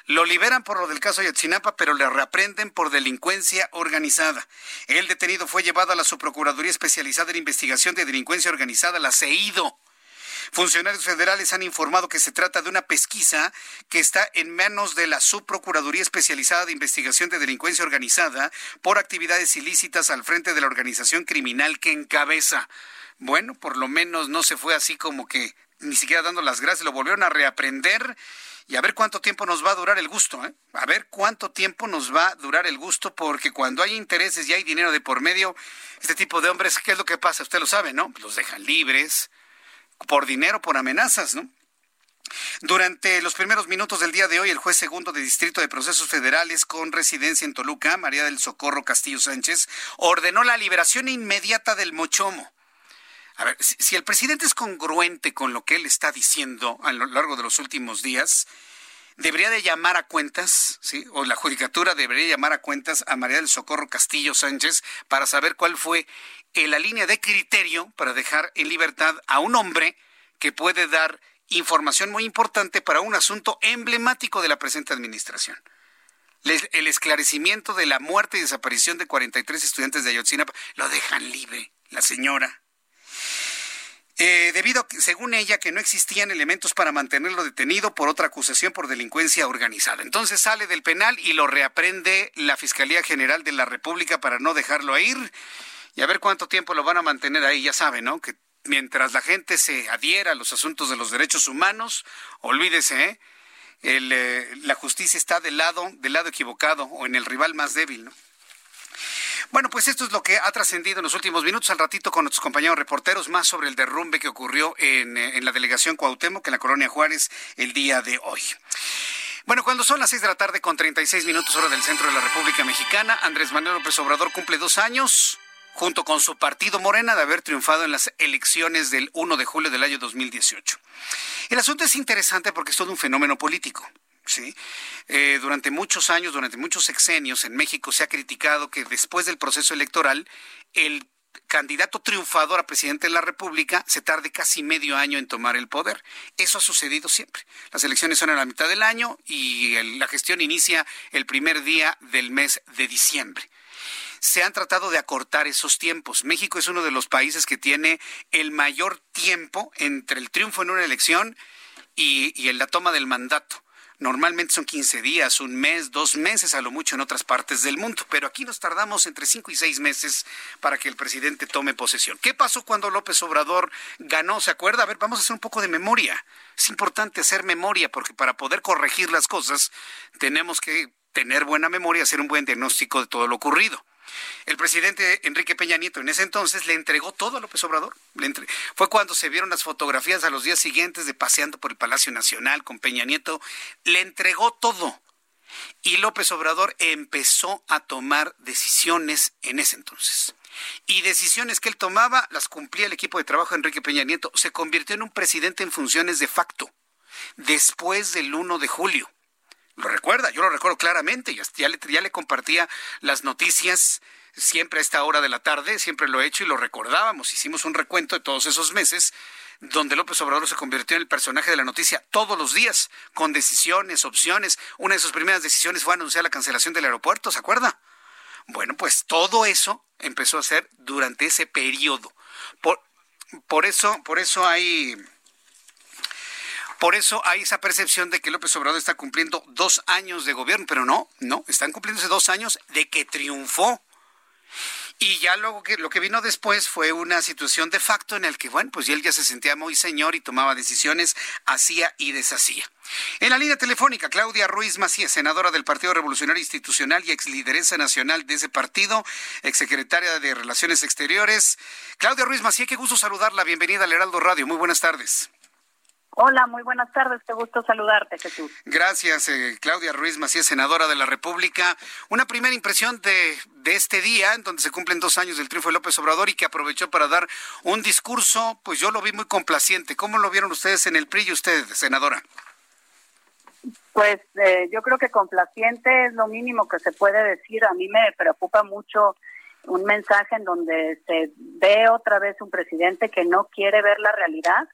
A: Lo liberan por lo del caso Ayotzinapa, pero le reaprenden por delincuencia organizada. El detenido fue llevado a la Subprocuraduría Especializada en Investigación de Delincuencia Organizada, la CEIDO. Funcionarios federales han informado que se trata de una pesquisa que está en manos de la Subprocuraduría Especializada de Investigación de Delincuencia Organizada por actividades ilícitas al frente de la organización criminal que encabeza. Bueno, por lo menos no se fue así como que ni siquiera dando las gracias, lo volvieron a reaprender y a ver cuánto tiempo nos va a durar el gusto, ¿eh? A ver cuánto tiempo nos va a durar el gusto, porque cuando hay intereses y hay dinero de por medio, este tipo de hombres, ¿qué es lo que pasa? Usted lo sabe, ¿no? Los dejan libres, por dinero, por amenazas, ¿no? Durante los primeros minutos del día de hoy, el juez segundo de Distrito de Procesos Federales con residencia en Toluca, María del Socorro Castillo Sánchez, ordenó la liberación inmediata del Mochomo. A ver, si, el presidente es congruente con lo que él está diciendo a lo largo de los últimos días, debería de llamar a cuentas, ¿sí? o la judicatura debería llamar a cuentas a María del Socorro Castillo Sánchez para saber cuál fue en la línea de criterio para dejar en libertad a un hombre que puede dar información muy importante para un asunto emblemático de la presente administración. El esclarecimiento de la muerte y desaparición de 43 estudiantes de Ayotzinapa lo dejan libre, la señora. Eh, debido a según ella, que no existían elementos para mantenerlo detenido por otra acusación por delincuencia organizada. Entonces sale del penal y lo reaprende la Fiscalía General de la República para no dejarlo ir y a ver cuánto tiempo lo van a mantener ahí, ya saben, ¿no? Que mientras la gente se adhiera a los asuntos de los derechos humanos, olvídese, ¿eh? eh la justicia está del lado, del lado equivocado o en el rival más débil, ¿no? Bueno, pues esto es lo que ha trascendido en los últimos minutos. Al ratito con nuestros compañeros reporteros, más sobre el derrumbe que ocurrió en, eh, la delegación Cuauhtémoc, en la colonia Juárez, el día de hoy. Bueno, cuando son las seis de la tarde con 36 minutos hora del centro de la República Mexicana, Andrés Manuel López Obrador cumple dos años junto con su partido Morena, de haber triunfado en las elecciones del 1 de julio del año 2018. El asunto es interesante porque es todo un fenómeno político. ¿Sí? Eh, durante muchos años, durante muchos sexenios en México se ha criticado que después del proceso electoral el candidato triunfador a presidente de la República se tarde casi medio año en tomar el poder. Eso ha sucedido siempre. Las elecciones son a la mitad del año y la gestión inicia el primer día del mes de diciembre se han tratado de acortar esos tiempos. México es uno de los países que tiene el mayor tiempo entre el triunfo en una elección y, la toma del mandato. Normalmente son 15 días, un mes, dos meses a lo mucho en otras partes del mundo, pero aquí nos tardamos entre 5 y 6 meses para que el presidente tome posesión. ¿Qué pasó cuando López Obrador ganó? ¿Se acuerda? A ver, vamos a hacer un poco de memoria. Es importante hacer memoria porque para poder corregir las cosas tenemos que tener buena memoria, hacer un buen diagnóstico de todo lo ocurrido. El presidente Enrique Peña Nieto en ese entonces le entregó todo a López Obrador. Fue cuando se vieron las fotografías a los días siguientes de paseando por el Palacio Nacional con Peña Nieto. Le entregó todo. Y López Obrador empezó a tomar decisiones en ese entonces. Y decisiones que él tomaba las cumplía el equipo de trabajo de Enrique Peña Nieto. Se convirtió en un presidente en funciones de facto después del 1 de julio. Lo recuerda, yo lo recuerdo claramente, ya le, ya le compartía las noticias siempre a esta hora de la tarde, siempre lo he hecho y lo recordábamos, hicimos un recuento de todos esos meses donde López Obrador se convirtió en el personaje de la noticia todos los días, con decisiones, opciones. Una de sus primeras decisiones fue anunciar la cancelación del aeropuerto, ¿se acuerda? Bueno, pues todo eso empezó a ser durante ese periodo. Por, por eso, por eso hay por eso hay esa percepción de que López Obrador está cumpliendo dos años de gobierno, pero no, no, están cumpliéndose dos años de que triunfó. Y ya luego que lo que vino después fue una situación de facto en el que, bueno, pues él ya se sentía muy señor y tomaba decisiones, hacía y deshacía. En la línea telefónica, Claudia Ruiz Macías, senadora del Partido Revolucionario Institucional y ex lideresa nacional de ese partido, ex secretaria de Relaciones Exteriores. Claudia Ruiz Macías, qué gusto saludarla. Bienvenida al Heraldo Radio. Muy buenas tardes.
M: Hola, muy buenas tardes. Qué gusto saludarte, Jesús.
A: Gracias, eh, Claudia Ruiz Macías, senadora de la República. Una primera impresión de, de este día, en donde se cumplen dos años del triunfo de López Obrador y que aprovechó para dar un discurso, pues yo lo vi muy complaciente. ¿Cómo lo vieron ustedes en el PRI y usted, senadora?
M: Pues eh, yo creo que complaciente es lo mínimo que se puede decir. A mí me preocupa mucho un mensaje en donde se ve otra vez un presidente que no quiere ver la realidad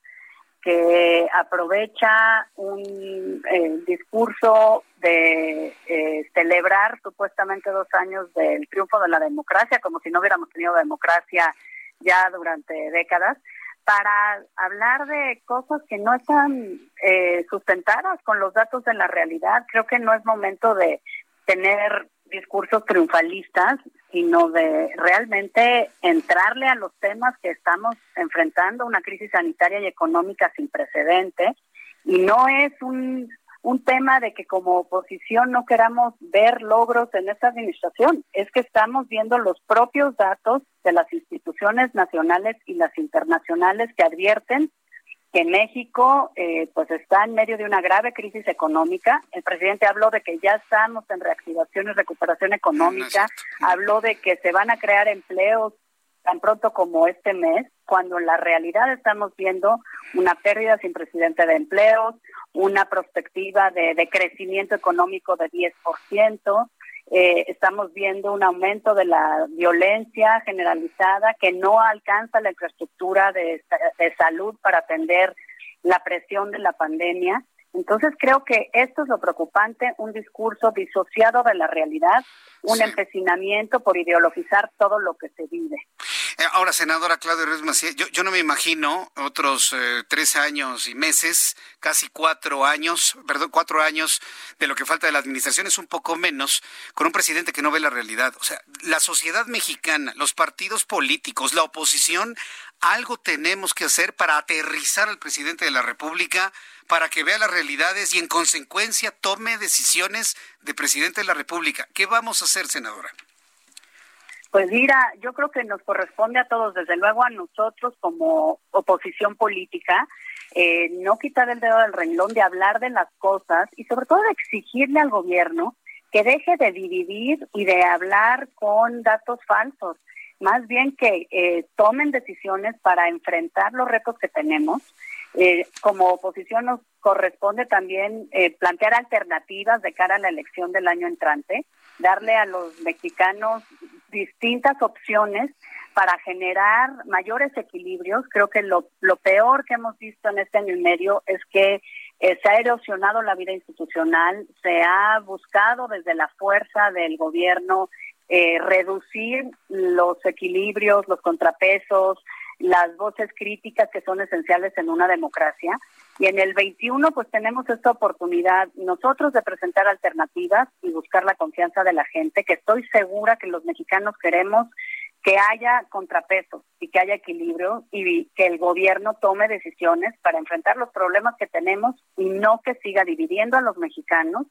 M: que aprovecha un eh, discurso de eh, celebrar supuestamente dos años del triunfo de la democracia, como si no hubiéramos tenido democracia ya durante décadas, para hablar de cosas que no están eh, sustentadas con los datos de la realidad. Creo que no es momento de tener discursos triunfalistas, sino de realmente entrarle a los temas que estamos enfrentando, una crisis sanitaria y económica sin precedente. Y no es un, un tema de que como oposición no queramos ver logros en esta administración, es que estamos viendo los propios datos de las instituciones nacionales y las internacionales que advierten que México eh, pues está en medio de una grave crisis económica. El presidente habló de que ya estamos en reactivación y recuperación económica, habló de que se van a crear empleos tan pronto como este mes, cuando en la realidad estamos viendo una pérdida sin precedente de empleos, una perspectiva de, de crecimiento económico de 10%, eh, estamos viendo un aumento de la violencia generalizada que no alcanza la infraestructura de, de salud para atender la presión de la pandemia. Entonces creo que esto es lo preocupante, un discurso disociado de la realidad, un empecinamiento por ideologizar todo lo que se vive.
A: Eh, ahora, senadora Claudia Ruiz Macías, yo, no me imagino otros eh, tres años y meses, casi cuatro años, perdón, cuatro años de lo que falta de la administración, es un poco menos, con un presidente que no ve la realidad. O sea, la sociedad mexicana, los partidos políticos, la oposición, algo tenemos que hacer para aterrizar al presidente de la República, para que vea las realidades y en consecuencia tome decisiones de presidente de la República. ¿Qué vamos a hacer, senadora?
M: Pues mira, yo creo que nos corresponde a todos, desde luego a nosotros como oposición política, eh, no quitar el dedo del renglón de hablar de las cosas y sobre todo de exigirle al gobierno que deje de dividir y de hablar con datos falsos, más bien que eh, tomen decisiones para enfrentar los retos que tenemos. Eh, como oposición nos corresponde también plantear alternativas de cara a la elección del año entrante, darle a los mexicanos distintas opciones para generar mayores equilibrios. Creo que lo, lo peor que hemos visto en este año y medio es que eh, se ha erosionado la vida institucional, se ha buscado desde la fuerza del gobierno eh, reducir los equilibrios, los contrapesos, las voces críticas que son esenciales en una democracia. Y en el 21 pues tenemos esta oportunidad nosotros de presentar alternativas y buscar la confianza de la gente, que estoy segura que los mexicanos queremos que haya contrapesos y que haya equilibrio y que el gobierno tome decisiones para enfrentar los problemas que tenemos y no que siga dividiendo a los mexicanos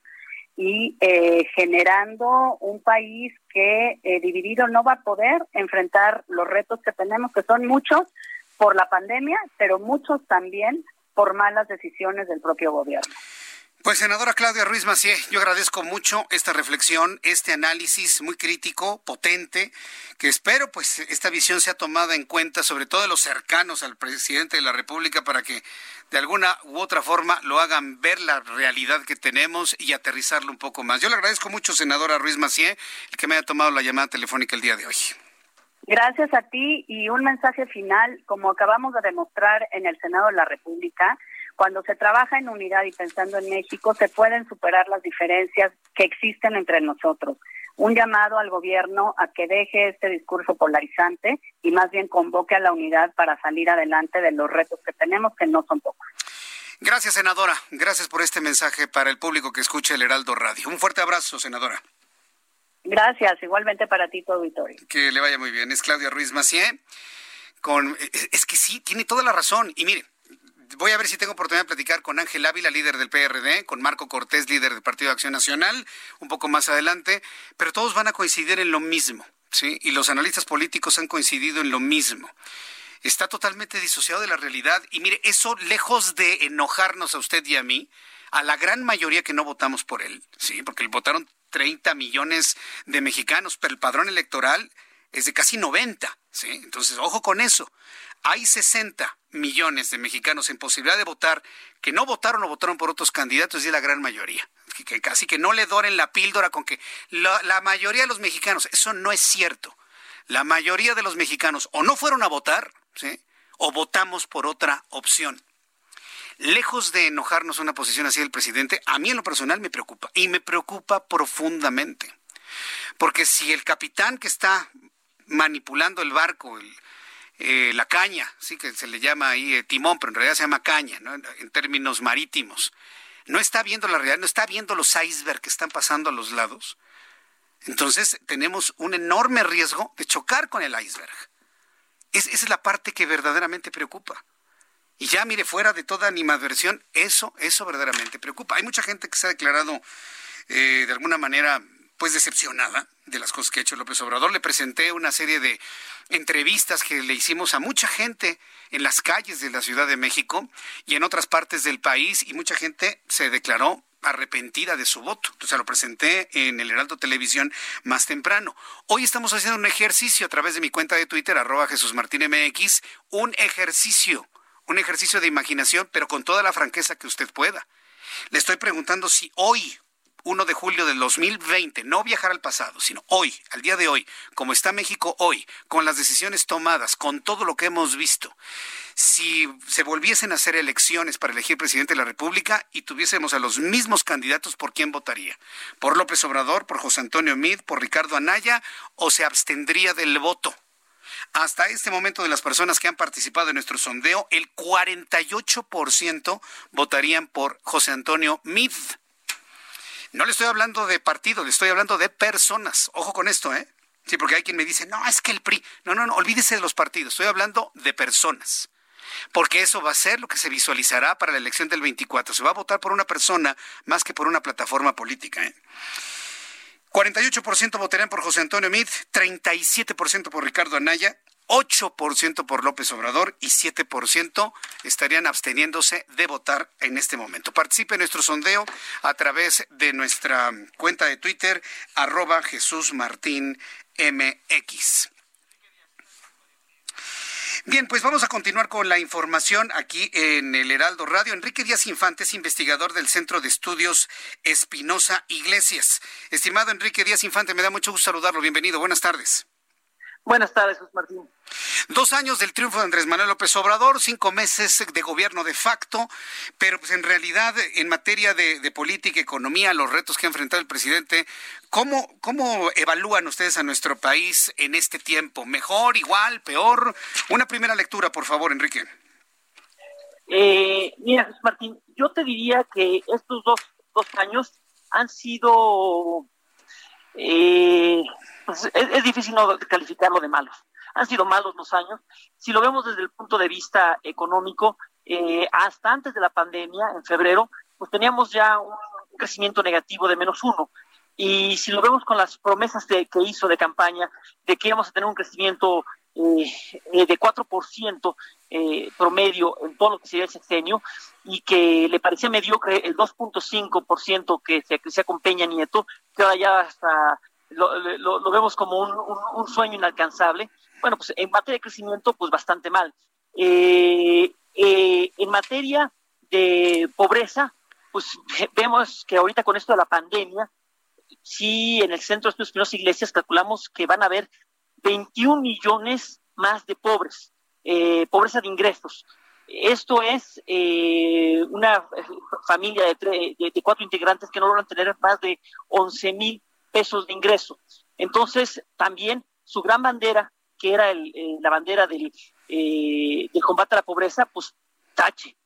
M: y eh, generando un país que eh, dividido no va a poder enfrentar los retos que tenemos, que son muchos por la pandemia, pero muchos también por malas decisiones del propio gobierno.
A: Pues senadora Claudia Ruiz Macié, yo agradezco mucho esta reflexión, este análisis muy crítico, potente, que espero pues esta visión sea tomada en cuenta, sobre todo de los cercanos al presidente de la República, para que de alguna u otra forma lo hagan ver la realidad que tenemos y aterrizarlo un poco más. Yo le agradezco mucho, senadora Ruiz Macié, el que me haya tomado la llamada telefónica el día de hoy.
M: Gracias a ti y un mensaje final, como acabamos de demostrar en el Senado de la República, cuando se trabaja en unidad y pensando en México, se pueden superar las diferencias que existen entre nosotros. Un llamado al gobierno a que deje este discurso polarizante y más bien convoque a la unidad para salir adelante de los retos que tenemos, que no son pocos.
A: Gracias, senadora. Gracias por este mensaje para el público que escucha el Heraldo Radio. Un fuerte abrazo, senadora.
M: Gracias, igualmente para ti, tu auditorio.
A: Que le vaya muy bien. Es Claudia Ruiz Macié. Con, es que sí, tiene toda la razón. Y mire, voy a ver si tengo oportunidad de platicar con Ángel Ávila, líder del PRD, con Marco Cortés, líder del Partido de Acción Nacional, un poco más adelante, pero todos van a coincidir en lo mismo, ¿sí? Y los analistas políticos han coincidido en lo mismo. Está totalmente disociado de la realidad y mire, eso lejos de enojarnos a usted y a mí, a la gran mayoría que no votamos por él, ¿sí? Porque votaron 30 millones de mexicanos, pero el padrón electoral es de casi 90, ¿sí? Entonces, ojo con eso hay 60 millones de mexicanos en posibilidad de votar que no votaron o votaron por otros candidatos y es la gran mayoría. Que, casi que no le doren la píldora con que la, la mayoría de los mexicanos, eso no es cierto. La mayoría de los mexicanos o no fueron a votar, ¿sí? o votamos por otra opción. Lejos de enojarnos una posición así del presidente, a mí en lo personal me preocupa y me preocupa profundamente. Porque si el capitán que está manipulando el barco, eh, la caña, sí que se le llama ahí eh, timón, pero en realidad se llama caña, en términos marítimos. No está viendo la realidad, no está viendo los icebergs que están pasando a los lados. Entonces tenemos un enorme riesgo de chocar con el iceberg. esa es la parte que verdaderamente preocupa. Y ya mire, fuera de toda animadversión, eso, eso verdaderamente preocupa. Hay mucha gente que se ha declarado eh, de alguna manera pues decepcionada de las cosas que ha hecho López Obrador. Le presenté una serie de entrevistas que le hicimos a mucha gente en las calles de la Ciudad de México y en otras partes del país y mucha gente se declaró arrepentida de su voto. Entonces lo presenté en el Heraldo Televisión más temprano. Hoy estamos haciendo un ejercicio a través de mi cuenta de Twitter, arroba Jesús Martín MX, un ejercicio, un ejercicio de imaginación, pero con toda la franqueza que usted pueda. Le estoy preguntando si hoy, 1 de julio del 2020, no viajar al pasado, sino hoy, al día de hoy, como está México hoy, con las decisiones tomadas, con todo lo que hemos visto, si se volviesen a hacer elecciones para elegir presidente de la República y tuviésemos a los mismos candidatos, ¿por quién votaría? ¿Por López Obrador, por José Antonio Mid, por Ricardo Anaya o se abstendría del voto? Hasta este momento de las personas que han participado en nuestro sondeo, el 48% votarían por José Antonio Mid. No le estoy hablando de partido, le estoy hablando de personas. Ojo con esto, ¿eh? Sí, porque hay quien me dice, no, es que el PRI. No, no, no, olvídese de los partidos. Estoy hablando de personas. Porque eso va a ser lo que se visualizará para la elección del 24. Se va a votar por una persona más que por una plataforma política. ¿eh? 48% votarían por José Antonio Mid, 37% por Ricardo Anaya, 8% por López Obrador y 7% estarían absteniéndose de votar en este momento. Participe en nuestro sondeo a través de nuestra cuenta de Twitter, arroba Jesús Martín MX. Bien, pues vamos a continuar con la información aquí en el Heraldo Radio. Enrique Díaz Infante es investigador del Centro de Estudios Espinosa Iglesias. Estimado Enrique Díaz Infante, me da mucho gusto saludarlo. Bienvenido. Buenas tardes.
N: Buenas tardes, José Martín.
A: Dos años del triunfo de Andrés Manuel López Obrador, cinco meses de gobierno de facto, pero pues en realidad en materia de, política, economía, los retos que ha enfrentado el presidente, ¿cómo, ¿cómo evalúan ustedes a nuestro país en este tiempo? ¿Mejor, igual, peor? Una primera lectura, por favor, Enrique.
N: Eh, mira, José Martín, yo te diría que estos dos, dos años han sido eh, pues, es, difícil no calificarlo de malos. Han sido malos los años. Si lo vemos desde el punto de vista económico, eh, hasta antes de la pandemia, en febrero, pues teníamos ya un crecimiento negativo de menos uno. Y si lo vemos con las promesas que hizo de campaña, de que íbamos a tener un crecimiento eh, eh de 4% eh, promedio en todo lo que sería el sexenio, y que le parecía mediocre el 2.5% que se, que se acompaña Nieto, que ahora ya hasta lo, vemos como un, sueño inalcanzable. Bueno, pues en materia de crecimiento, pues bastante mal. Eh, en materia de pobreza, pues vemos que ahorita con esto de la pandemia, sí, en el Centro de Estudios Espinosa Iglesias calculamos que van a haber 21 millones más de pobres, eh, pobreza de ingresos. Esto es eh, una familia de, de, cuatro integrantes que no logran tener más de 11 mil pesos de ingreso. Entonces, también su gran bandera, que era el, eh, la bandera del, del combate a la pobreza, pues tache.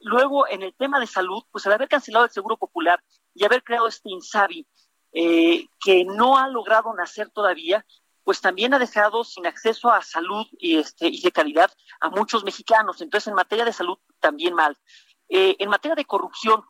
N: luego, en el tema de salud, pues al haber cancelado el Seguro Popular y haber creado este INSABI, que no ha logrado nacer todavía, pues también ha dejado sin acceso a salud y, este, y de calidad a muchos mexicanos. Entonces, en materia de salud, también mal. Eh, en materia de corrupción,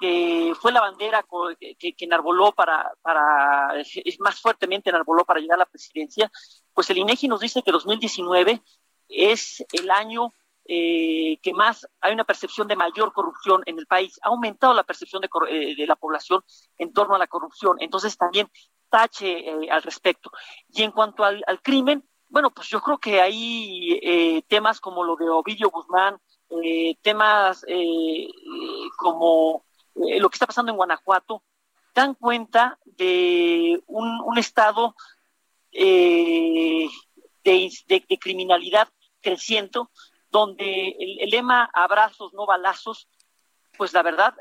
N: que fue la bandera que, que, enarboló para, para, más fuertemente enarboló para llegar a la presidencia, pues el INEGI nos dice que 2019 es el año eh, que más hay una percepción de mayor corrupción en el país. Ha aumentado la percepción de, eh, de, la población en torno a la corrupción. Entonces también tache eh, al respecto. Y en cuanto al, crimen, bueno, pues yo creo que hay temas como lo de Ovidio Guzmán, temas como lo que está pasando en Guanajuato, dan cuenta de un, estado de, criminalidad creciendo, donde el, lema abrazos, no balazos, pues la verdad,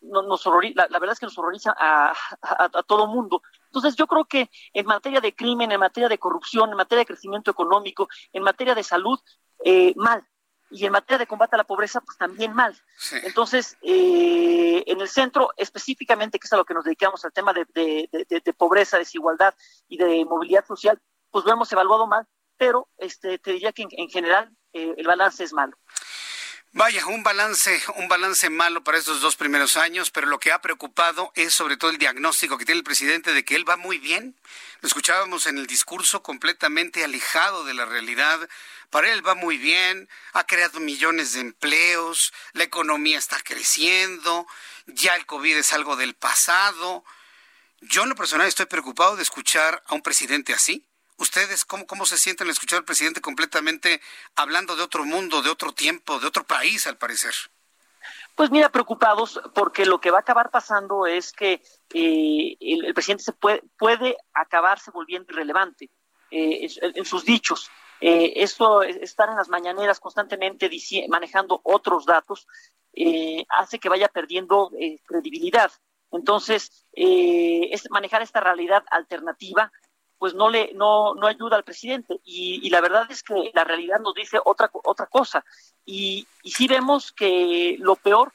N: nos la, verdad es que nos horroriza a, a, todo mundo. Entonces yo creo que en materia de crimen, en materia de corrupción, en materia de crecimiento económico, en materia de salud, eh, mal. Y en materia de combate a la pobreza, pues también mal. Entonces, eh, en el centro, específicamente, que es a lo que nos dedicamos, al tema de, de, pobreza, desigualdad y de movilidad social, pues lo hemos evaluado mal, pero este, te diría que en, general eh, el balance es malo.
A: Vaya, un balance, un balance malo para estos dos primeros años, pero lo que ha preocupado es sobre todo el diagnóstico que tiene el presidente de que él va muy bien. Lo escuchábamos en el discurso completamente alejado de la realidad. Para él va muy bien, ha creado millones de empleos, la economía está creciendo, ya el COVID es algo del pasado. Yo en lo personal estoy preocupado de escuchar a un presidente así ¿Ustedes cómo, cómo se sienten al escuchar al presidente completamente hablando de otro mundo, de otro tiempo, de otro país, al parecer?
N: Pues mira, preocupados porque lo que va a acabar pasando es que eh, el, presidente se puede, puede acabarse volviendo irrelevante eh, en, sus dichos. Eh, esto, estar en las mañaneras constantemente manejando otros datos, hace que vaya perdiendo credibilidad. Entonces, es manejar esta realidad alternativa pues no le no, no ayuda al presidente y, la verdad es que la realidad nos dice otra otra cosa y, y sí vemos que lo peor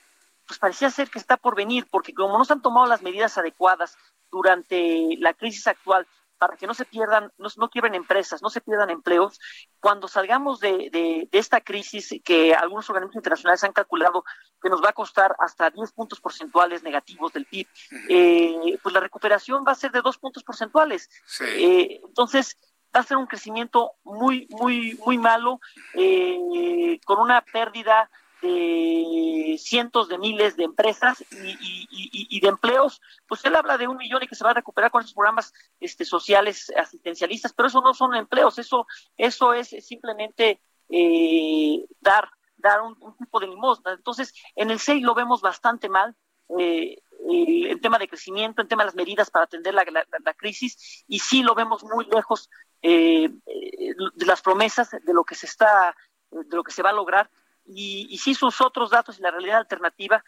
N: pues parecía ser que está por venir porque como no se han tomado las medidas adecuadas durante la crisis actual para que no se pierdan, no, no quiebren empresas, no se pierdan empleos. Cuando salgamos de, de, esta crisis que algunos organismos internacionales han calculado que nos va a costar hasta 10 puntos porcentuales negativos del PIB, eh, pues la recuperación va a ser de 2 puntos porcentuales. Eh, entonces, va a ser un crecimiento muy, muy, muy malo, eh, con una pérdida de cientos de miles de empresas y, de empleos, pues él habla de un millón y que se va a recuperar con esos programas este, sociales asistencialistas, pero eso no son empleos, eso, eso es simplemente eh, dar, dar un, tipo de limosna. Entonces, en el SEI lo vemos bastante mal. Eh, en tema de crecimiento, en tema de las medidas para atender la, crisis, y sí lo vemos muy lejos eh, de las promesas de lo que se está, de lo que se va a lograr y, y si sus otros datos y la realidad alternativa,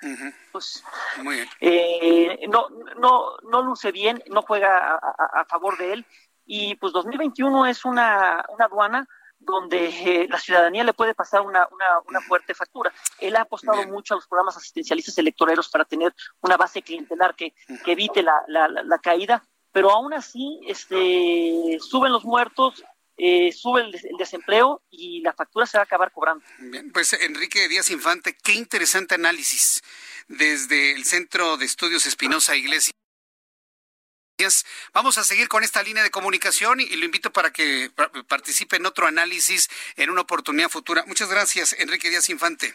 N: pues eh, no, no, no luce bien, no juega a, favor de él. Y pues 2021 es una, una aduana donde eh, la ciudadanía le puede pasar una, una, una fuerte factura. Él ha apostado mucho a los programas asistencialistas electoreros para tener una base clientelar que, que evite la, la, la, caída, pero aún así este, suben los muertos, eh, sube el, desempleo y la factura se va a acabar cobrando.
A: Bien, pues Enrique Díaz Infante, qué interesante análisis desde el Centro de Estudios Espinosa Iglesias. Vamos a seguir con esta línea de comunicación y, lo invito para que participe en otro análisis en una oportunidad futura. Muchas gracias, Enrique Díaz Infante.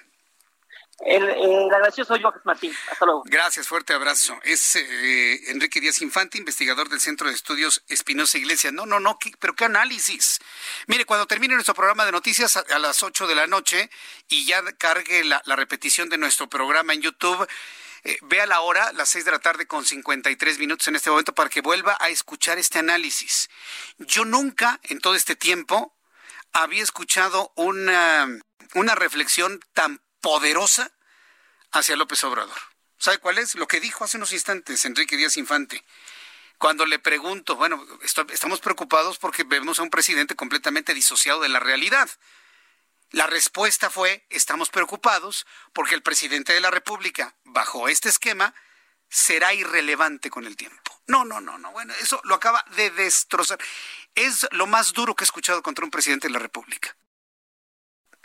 N: El, el agradecido soy yo, Martín. Hasta luego.
A: Gracias, fuerte abrazo. Es eh, Enrique Díaz Infante, investigador del Centro de Estudios Espinosa Iglesia. No, no, no, pero qué análisis. Mire, cuando termine nuestro programa de noticias a, las 8 de la noche y ya cargue la, repetición de nuestro programa en YouTube, eh, vea la hora, las 6 de la tarde con 53 minutos en este momento, para que vuelva a escuchar este análisis. Yo nunca en todo este tiempo había escuchado una, una reflexión tan poderosa hacia López Obrador. ¿Sabe cuál es? Lo que dijo hace unos instantes Enrique Díaz Infante. Cuando le pregunto, bueno, estamos preocupados porque vemos a un presidente completamente disociado de la realidad. La respuesta fue, estamos preocupados porque el presidente de la República, bajo este esquema, será irrelevante con el tiempo. No, no, no, no. Bueno, eso lo acaba de destrozar. Es lo más duro que he escuchado contra un presidente de la República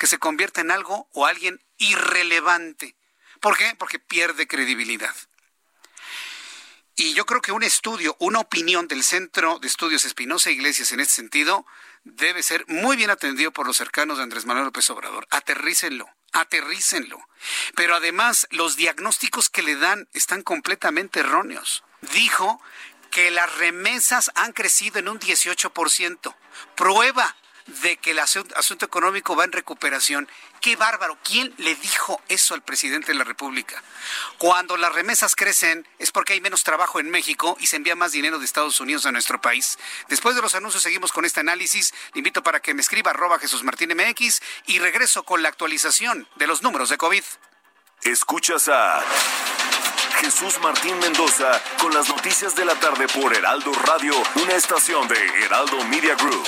A: que se convierta en algo o alguien irrelevante. ¿Por qué? Porque pierde credibilidad. Y yo creo que un estudio, una opinión del Centro de Estudios Espinosa Iglesias en este sentido debe ser muy bien atendido por los cercanos de Andrés Manuel López Obrador. Aterrícenlo, aterrícenlo. Pero además los diagnósticos que le dan están completamente erróneos. Dijo que las remesas han crecido en un 18%. Prueba de que el asunto, económico va en recuperación. Qué bárbaro. ¿Quién le dijo eso al presidente de la República? Cuando las remesas crecen es porque hay menos trabajo en México y se envía más dinero de Estados Unidos a nuestro país. Después de los anuncios seguimos con este análisis. Le invito para que me escriba arroba Jesús Martín MX y regreso con la actualización de los números de COVID.
J: Escuchas a Jesús Martín Mendoza con las noticias de la tarde por Heraldo Radio, una estación de Heraldo Media Group.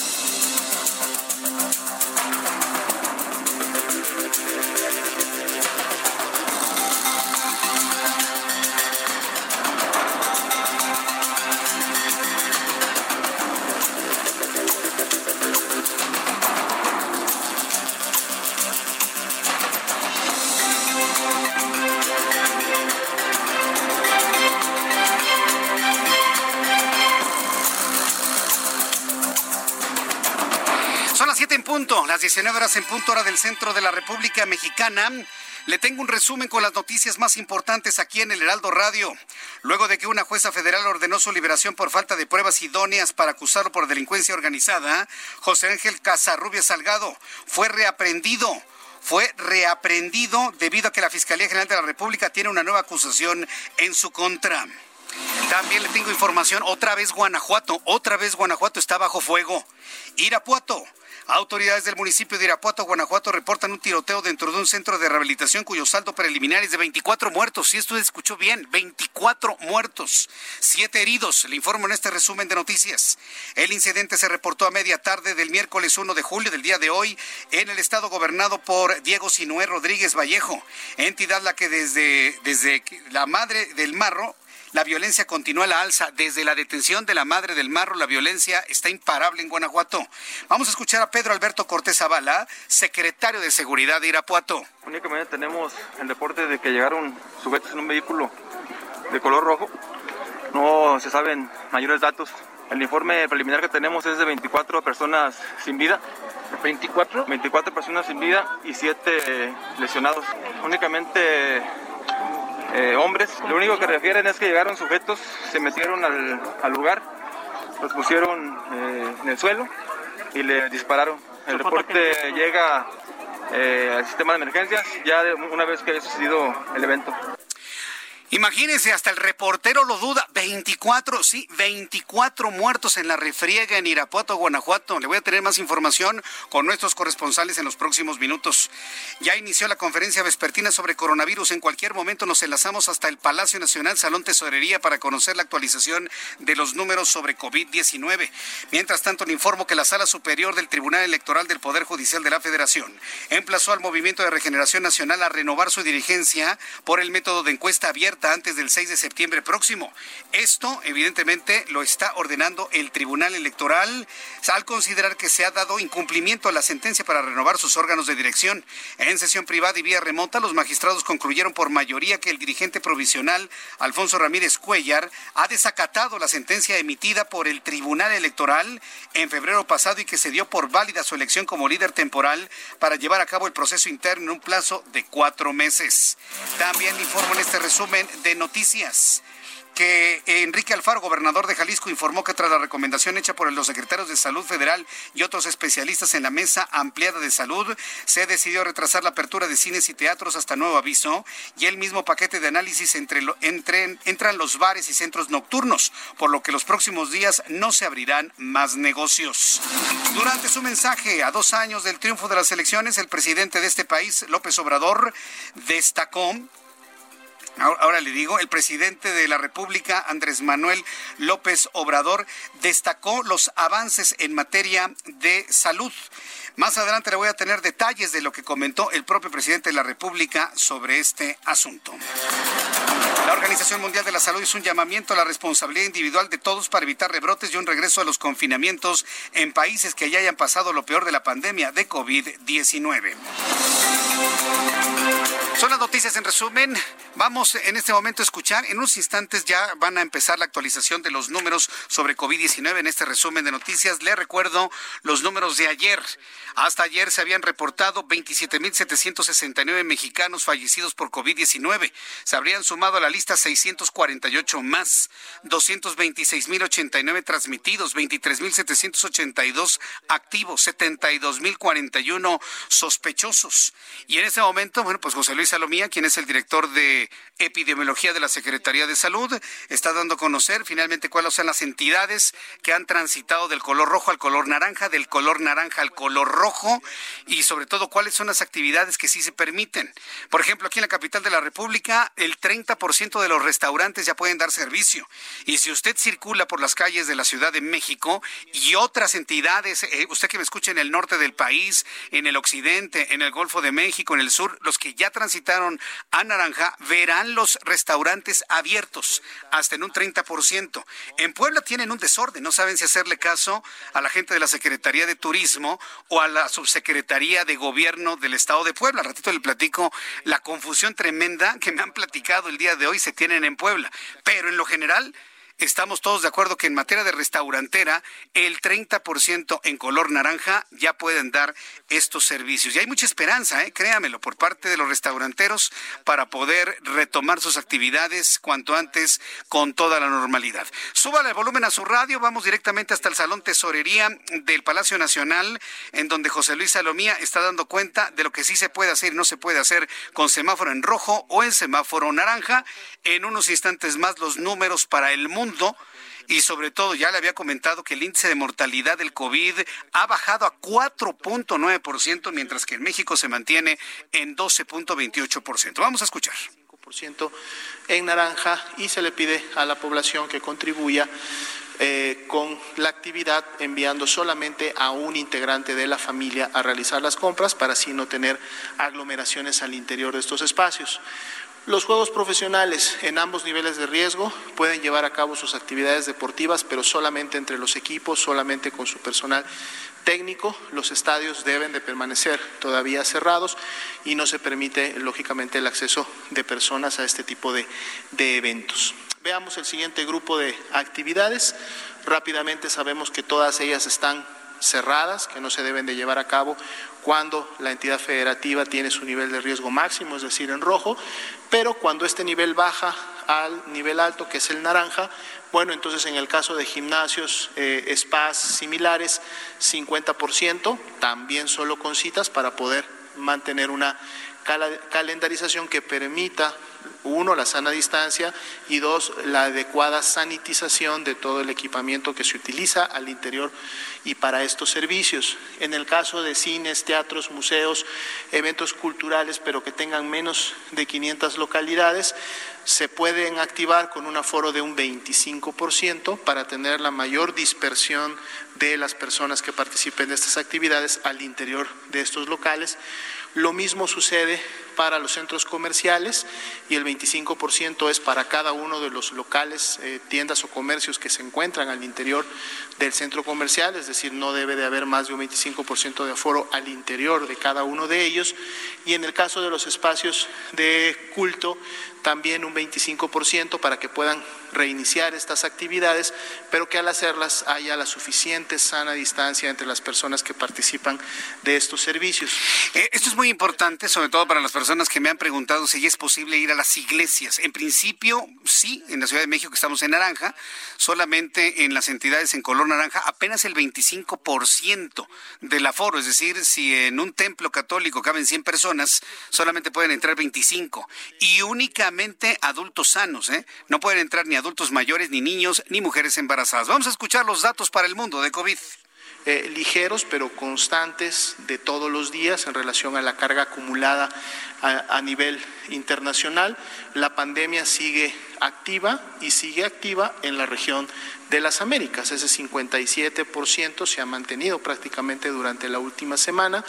A: Las 19 horas en punto hora del centro de la República Mexicana. Le tengo un resumen con las noticias más importantes aquí en el Heraldo Radio. Luego de que una jueza federal ordenó su liberación por falta de pruebas idóneas para acusarlo por delincuencia organizada, José Ángel Casarrubia Salgado fue reaprendido fue reaprendido debido a que la Fiscalía General de la República tiene una nueva acusación en su contra. También le tengo información, otra vez Guanajuato, otra vez Guanajuato está bajo fuego. Irapuato, Autoridades del municipio de Irapuato, Guanajuato, reportan un tiroteo dentro de un centro de rehabilitación cuyo saldo preliminar es de 24 muertos. Si esto escuchó bien, 24 muertos, 7 heridos. Le informo en este resumen de noticias. El incidente se reportó a media tarde del miércoles 1 de julio del día de hoy en el estado gobernado por Diego Sinué Rodríguez Vallejo, entidad la que desde, desde la madre del Marro la violencia continúa a la alza. Desde la detención de la madre del marro, la violencia está imparable en Guanajuato. Vamos a escuchar a Pedro Alberto Cortés Zavala, secretario de Seguridad de Irapuato.
O: Únicamente tenemos el reporte de que llegaron sujetos en un vehículo de color rojo. No se saben mayores datos. El informe preliminar que tenemos es de 24 personas sin vida. ¿24? 24 personas sin vida y 7 lesionados. Únicamente eh, hombres. Lo único que refieren es que llegaron sujetos, se metieron al, lugar, los pusieron eh, en el suelo y le dispararon. El reporte llega eh, al sistema de emergencias ya una vez que haya sucedido el evento.
A: Imagínense, hasta el reportero lo duda. 24, sí, 24 muertos en la refriega en Irapuato, Guanajuato. Le voy a tener más información con nuestros corresponsales en los próximos minutos. Ya inició la conferencia vespertina sobre coronavirus. En cualquier momento nos enlazamos hasta el Palacio Nacional Salón Tesorería para conocer la actualización de los números sobre COVID-19. Mientras tanto, le informo que la Sala Superior del Tribunal Electoral del Poder Judicial de la Federación emplazó al Movimiento de Regeneración Nacional a renovar su dirigencia por el método de encuesta abierta antes del 6 de septiembre próximo. Esto, evidentemente, lo está ordenando el Tribunal Electoral al considerar que se ha dado incumplimiento a la sentencia para renovar sus órganos de dirección. En sesión privada y vía remota, los magistrados concluyeron por mayoría que el dirigente provisional, Alfonso Ramírez Cuellar, ha desacatado la sentencia emitida por el Tribunal Electoral en febrero pasado y que se dio por válida su elección como líder temporal para llevar a cabo el proceso interno en un plazo de cuatro meses. También informo en este resumen de noticias que Enrique Alfaro, gobernador de Jalisco, informó que tras la recomendación hecha por los secretarios de Salud Federal y otros especialistas en la mesa ampliada de salud, se decidió retrasar la apertura de cines y teatros hasta nuevo aviso y el mismo paquete de análisis entre, entran los bares y centros nocturnos, por lo que los próximos días no se abrirán más negocios. Durante su mensaje a dos años del triunfo de las elecciones, el presidente de este país, López Obrador, destacó Ahora le digo, el presidente de la República, Andrés Manuel López Obrador, destacó los avances en materia de salud. Más adelante le voy a tener detalles de lo que comentó el propio presidente de la República sobre este asunto. La Organización Mundial de la Salud hizo un llamamiento a la responsabilidad individual de todos para evitar rebrotes y un regreso a los confinamientos en países que ya hayan pasado lo peor de la pandemia de COVID-19. Son las noticias en resumen. Vamos en este momento a escuchar. En unos instantes ya van a empezar la actualización de los números sobre COVID-19 en este resumen de noticias. Le recuerdo los números de ayer. Hasta ayer se habían reportado 27.769 mexicanos fallecidos por COVID-19. Se habrían sumado a la lista 648 más, 226.089 transmitidos, 23.782 activos, 72.041 sospechosos. Y en ese momento, bueno, pues José Luis Salomía, quien es el director de epidemiología de la Secretaría de Salud, está dando a conocer finalmente cuáles son las entidades que han transitado del color rojo al color naranja, del color naranja al color rojo y sobre todo cuáles son las actividades que sí se permiten. Por ejemplo, aquí en la capital de la República, el 30% de los restaurantes ya pueden dar servicio. Y si usted circula por las calles de la Ciudad de México y otras entidades, eh, usted que me escucha en el norte del país, en el occidente, en el Golfo de México, en el sur, los que ya transitaron a naranja, verán los restaurantes abiertos hasta en un 30%. En Puebla tienen un desorden, no saben si hacerle caso a la gente de la Secretaría de Turismo o a la Subsecretaría de Gobierno del Estado de Puebla. Al ratito le platico la confusión tremenda que me han platicado el día de hoy se tienen en Puebla. Pero en lo general, estamos todos de acuerdo que en materia de restaurantera, el 30% en color naranja ya pueden dar estos servicios. Y hay mucha esperanza, ¿eh? créamelo, por parte de los restauranteros para poder retomar sus actividades cuanto antes con toda la normalidad. Súbale el volumen a su radio, vamos directamente hasta el Salón Tesorería del Palacio Nacional, en donde José Luis Salomía está dando cuenta de lo que sí se puede hacer y no se puede hacer con semáforo en rojo o en semáforo naranja. En unos instantes más los números para el mundo y sobre todo ya le había comentado que el índice de mortalidad del COVID ha bajado a 4.9%, mientras que en México se mantiene en 12.28%. Vamos a escuchar.
P: en naranja y se le pide a la población que contribuya eh, con la actividad enviando solamente a un integrante de la familia a realizar las compras para así no tener aglomeraciones al interior de estos espacios. Los juegos profesionales en ambos niveles de riesgo pueden llevar a cabo sus actividades deportivas, pero solamente entre los equipos, solamente con su personal técnico. Los estadios deben de permanecer todavía cerrados y no se permite, lógicamente, el acceso de personas a este tipo de, de eventos. Veamos el siguiente grupo de actividades. Rápidamente sabemos que todas ellas están cerradas, que no se deben de llevar a cabo cuando la entidad federativa tiene su nivel de riesgo máximo, es decir, en rojo, pero cuando este nivel baja al nivel alto, que es el naranja, bueno, entonces en el caso de gimnasios, eh, spas similares, 50%, también solo con citas para poder mantener una calendarización que permita uno, la sana distancia y dos, la adecuada sanitización de todo el equipamiento que se utiliza al interior y para estos servicios. En el caso de cines, teatros, museos, eventos culturales, pero que tengan menos de 500 localidades, se pueden activar con un aforo de un 25% para tener la mayor dispersión de las personas que participen de estas actividades al interior de estos locales. Lo mismo sucede para los centros comerciales y el 25% es para cada uno de los locales, eh, tiendas o comercios que se encuentran al interior del centro comercial, es decir, no debe de haber más de un 25% de aforo al interior de cada uno de ellos. Y en el caso de los espacios de culto, también un 25% para que puedan reiniciar estas actividades, pero que al hacerlas haya la suficiente sana distancia entre las personas que participan de estos servicios.
A: Eh, esto es muy importante, sobre todo para las personas que me han preguntado si es posible ir a las iglesias. En principio, sí, en la Ciudad de México que estamos en naranja, solamente en las entidades en color naranja apenas el 25% del aforo, es decir, si en un templo católico caben 100 personas, solamente pueden entrar 25 y únicamente adultos sanos, ¿eh? No pueden entrar ni adultos mayores, ni niños, ni mujeres embarazadas. Vamos a escuchar los datos para el mundo de COVID.
P: Eh, ligeros pero constantes de todos los días en relación a la carga acumulada a, a, nivel internacional. La pandemia sigue activa y sigue activa en la región de las Américas. Ese 57% se ha mantenido prácticamente durante la última semana.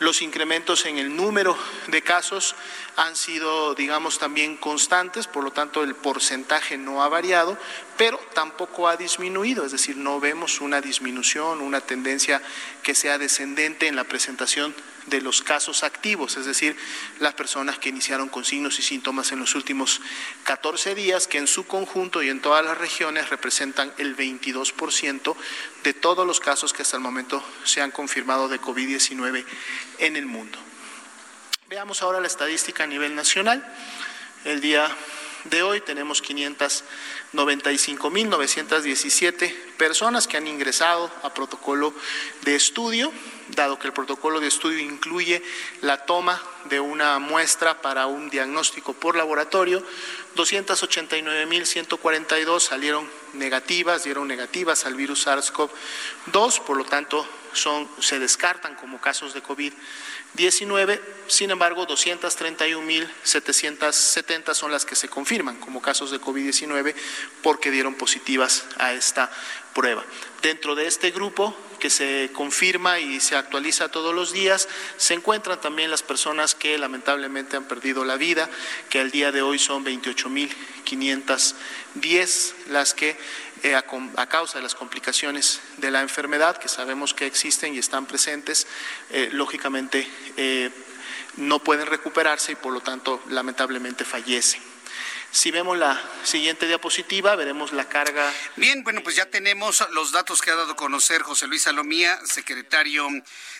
P: Los incrementos en el número de casos han sido, digamos, también constantes, por lo tanto el porcentaje no ha variado, pero tampoco ha disminuido, es decir, no vemos una disminución, una tendencia que sea descendente en la presentación de los casos activos, es decir, las personas que iniciaron con signos y síntomas en los últimos 14 días, que en su conjunto y en todas las regiones representan el 22% de todos los casos que hasta el momento se han confirmado de COVID-19 en el mundo. Veamos ahora la estadística a nivel nacional. El día de hoy tenemos 595.917 personas que han ingresado a protocolo de estudio, dado que el protocolo de estudio incluye la toma de una muestra para un diagnóstico por laboratorio. 289.142 salieron negativas, dieron negativas al virus SARS-CoV-2, por lo tanto son, se descartan como casos de COVID 19, sin embargo, 231.770 son las que se confirman como casos de COVID-19 porque dieron positivas a esta prueba. Dentro de este grupo que se confirma y se actualiza todos los días, se encuentran también las personas que lamentablemente han perdido la vida, que al día de hoy son 28.510 las que eh, a, causa de las complicaciones de la enfermedad, que sabemos que existen y están presentes, eh, lógicamente eh, no pueden recuperarse y por lo tanto lamentablemente fallecen. Si vemos la siguiente diapositiva, veremos la carga.
A: Bien, bueno, pues ya tenemos los datos que ha dado a conocer José Luis Salomía, secretario,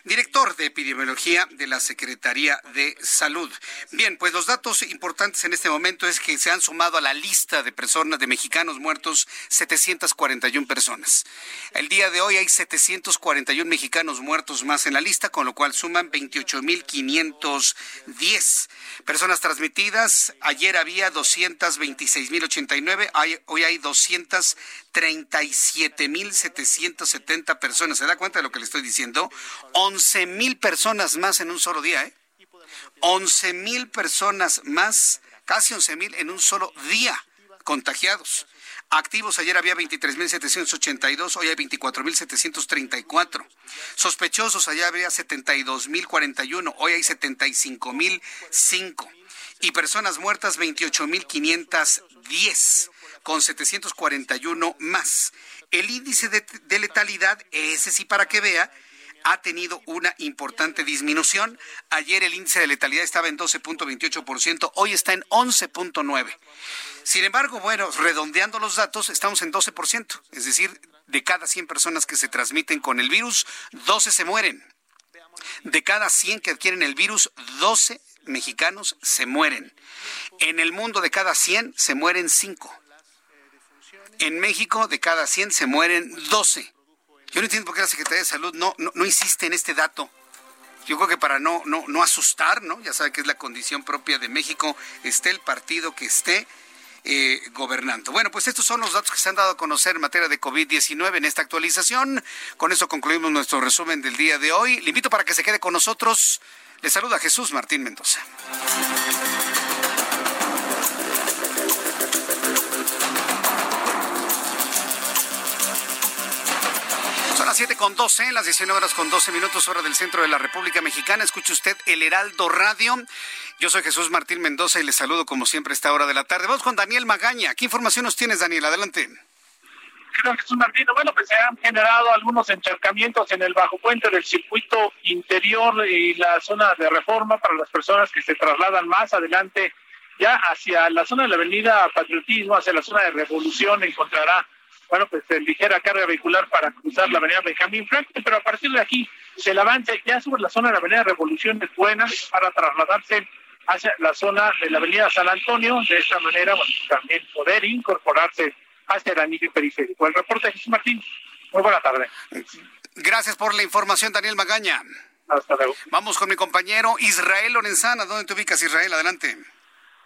A: director de epidemiología de la Secretaría de Salud. Bien, pues los datos importantes en este momento es que se han sumado a la lista de personas, de mexicanos muertos, 741 personas. El día de hoy hay 741 mexicanos muertos más en la lista, con lo cual suman 28.510 personas transmitidas. Ayer había 200 226.089, hay, hoy hay 237.770 personas. ¿Se da cuenta de lo que le estoy diciendo? 11.000 personas más en un solo día, ¿eh? 11.000 personas más, casi 11.000 en un solo día contagiados. Activos ayer había 23.782, hoy hay 24.734. Sospechosos ayer había 72.041, hoy hay 75.005 y personas muertas 28.510 con 741 más. El índice de, letalidad, ese sí para que vea, ha tenido una importante disminución. Ayer el índice de letalidad estaba en 12.28%, hoy está en 11.9%. Sin embargo, bueno, redondeando los datos, estamos en 12%, es decir, de cada 100 personas que se transmiten con el virus, 12 se mueren. De cada 100 que adquieren el virus, 12 mexicanos se mueren. En el mundo de cada 100 se mueren 5. En México de cada 100 se mueren 12. Yo no entiendo por qué la Secretaría de Salud no, no, insiste en este dato. Yo creo que para no, no, no asustar, ¿no? Ya sabe que es la condición propia de México, esté el partido que esté, eh, gobernando. Bueno, pues estos son los datos que se han dado a conocer en materia de COVID-19 en esta actualización. Con eso concluimos nuestro resumen del día de hoy. Le invito para que se quede con nosotros. Le saluda Jesús Martín Mendoza. 7 con 12, las 19 horas con 12 minutos, hora del centro de la República Mexicana. Escuche usted el Heraldo Radio. Yo soy Jesús Martín Mendoza y le saludo como siempre a esta hora de la tarde. Vamos con Daniel Magaña. ¿Qué información nos tienes, Daniel? Adelante.
H: Jesús Martín. Bueno, pues se han generado algunos encharcamientos en el bajo puente del circuito interior y la zona de reforma para las personas que se trasladan más adelante ya hacia la zona de la avenida Patriotismo, hacia la zona de Revolución, encontrará bueno, pues ligera carga vehicular para cruzar la avenida Benjamín Franklin, pero a partir de aquí se el avance ya sobre la zona de la avenida Revolución es buena para trasladarse hacia la zona de la avenida San Antonio, de esta manera, bueno, también poder incorporarse hacia el anillo periférico. El reporte de Jesús Martín, muy buena tarde.
A: Gracias por la información, Daniel Magaña.
H: Hasta luego.
A: Vamos con mi compañero Israel Lorenzana. ¿Dónde te ubicas, Israel? Adelante.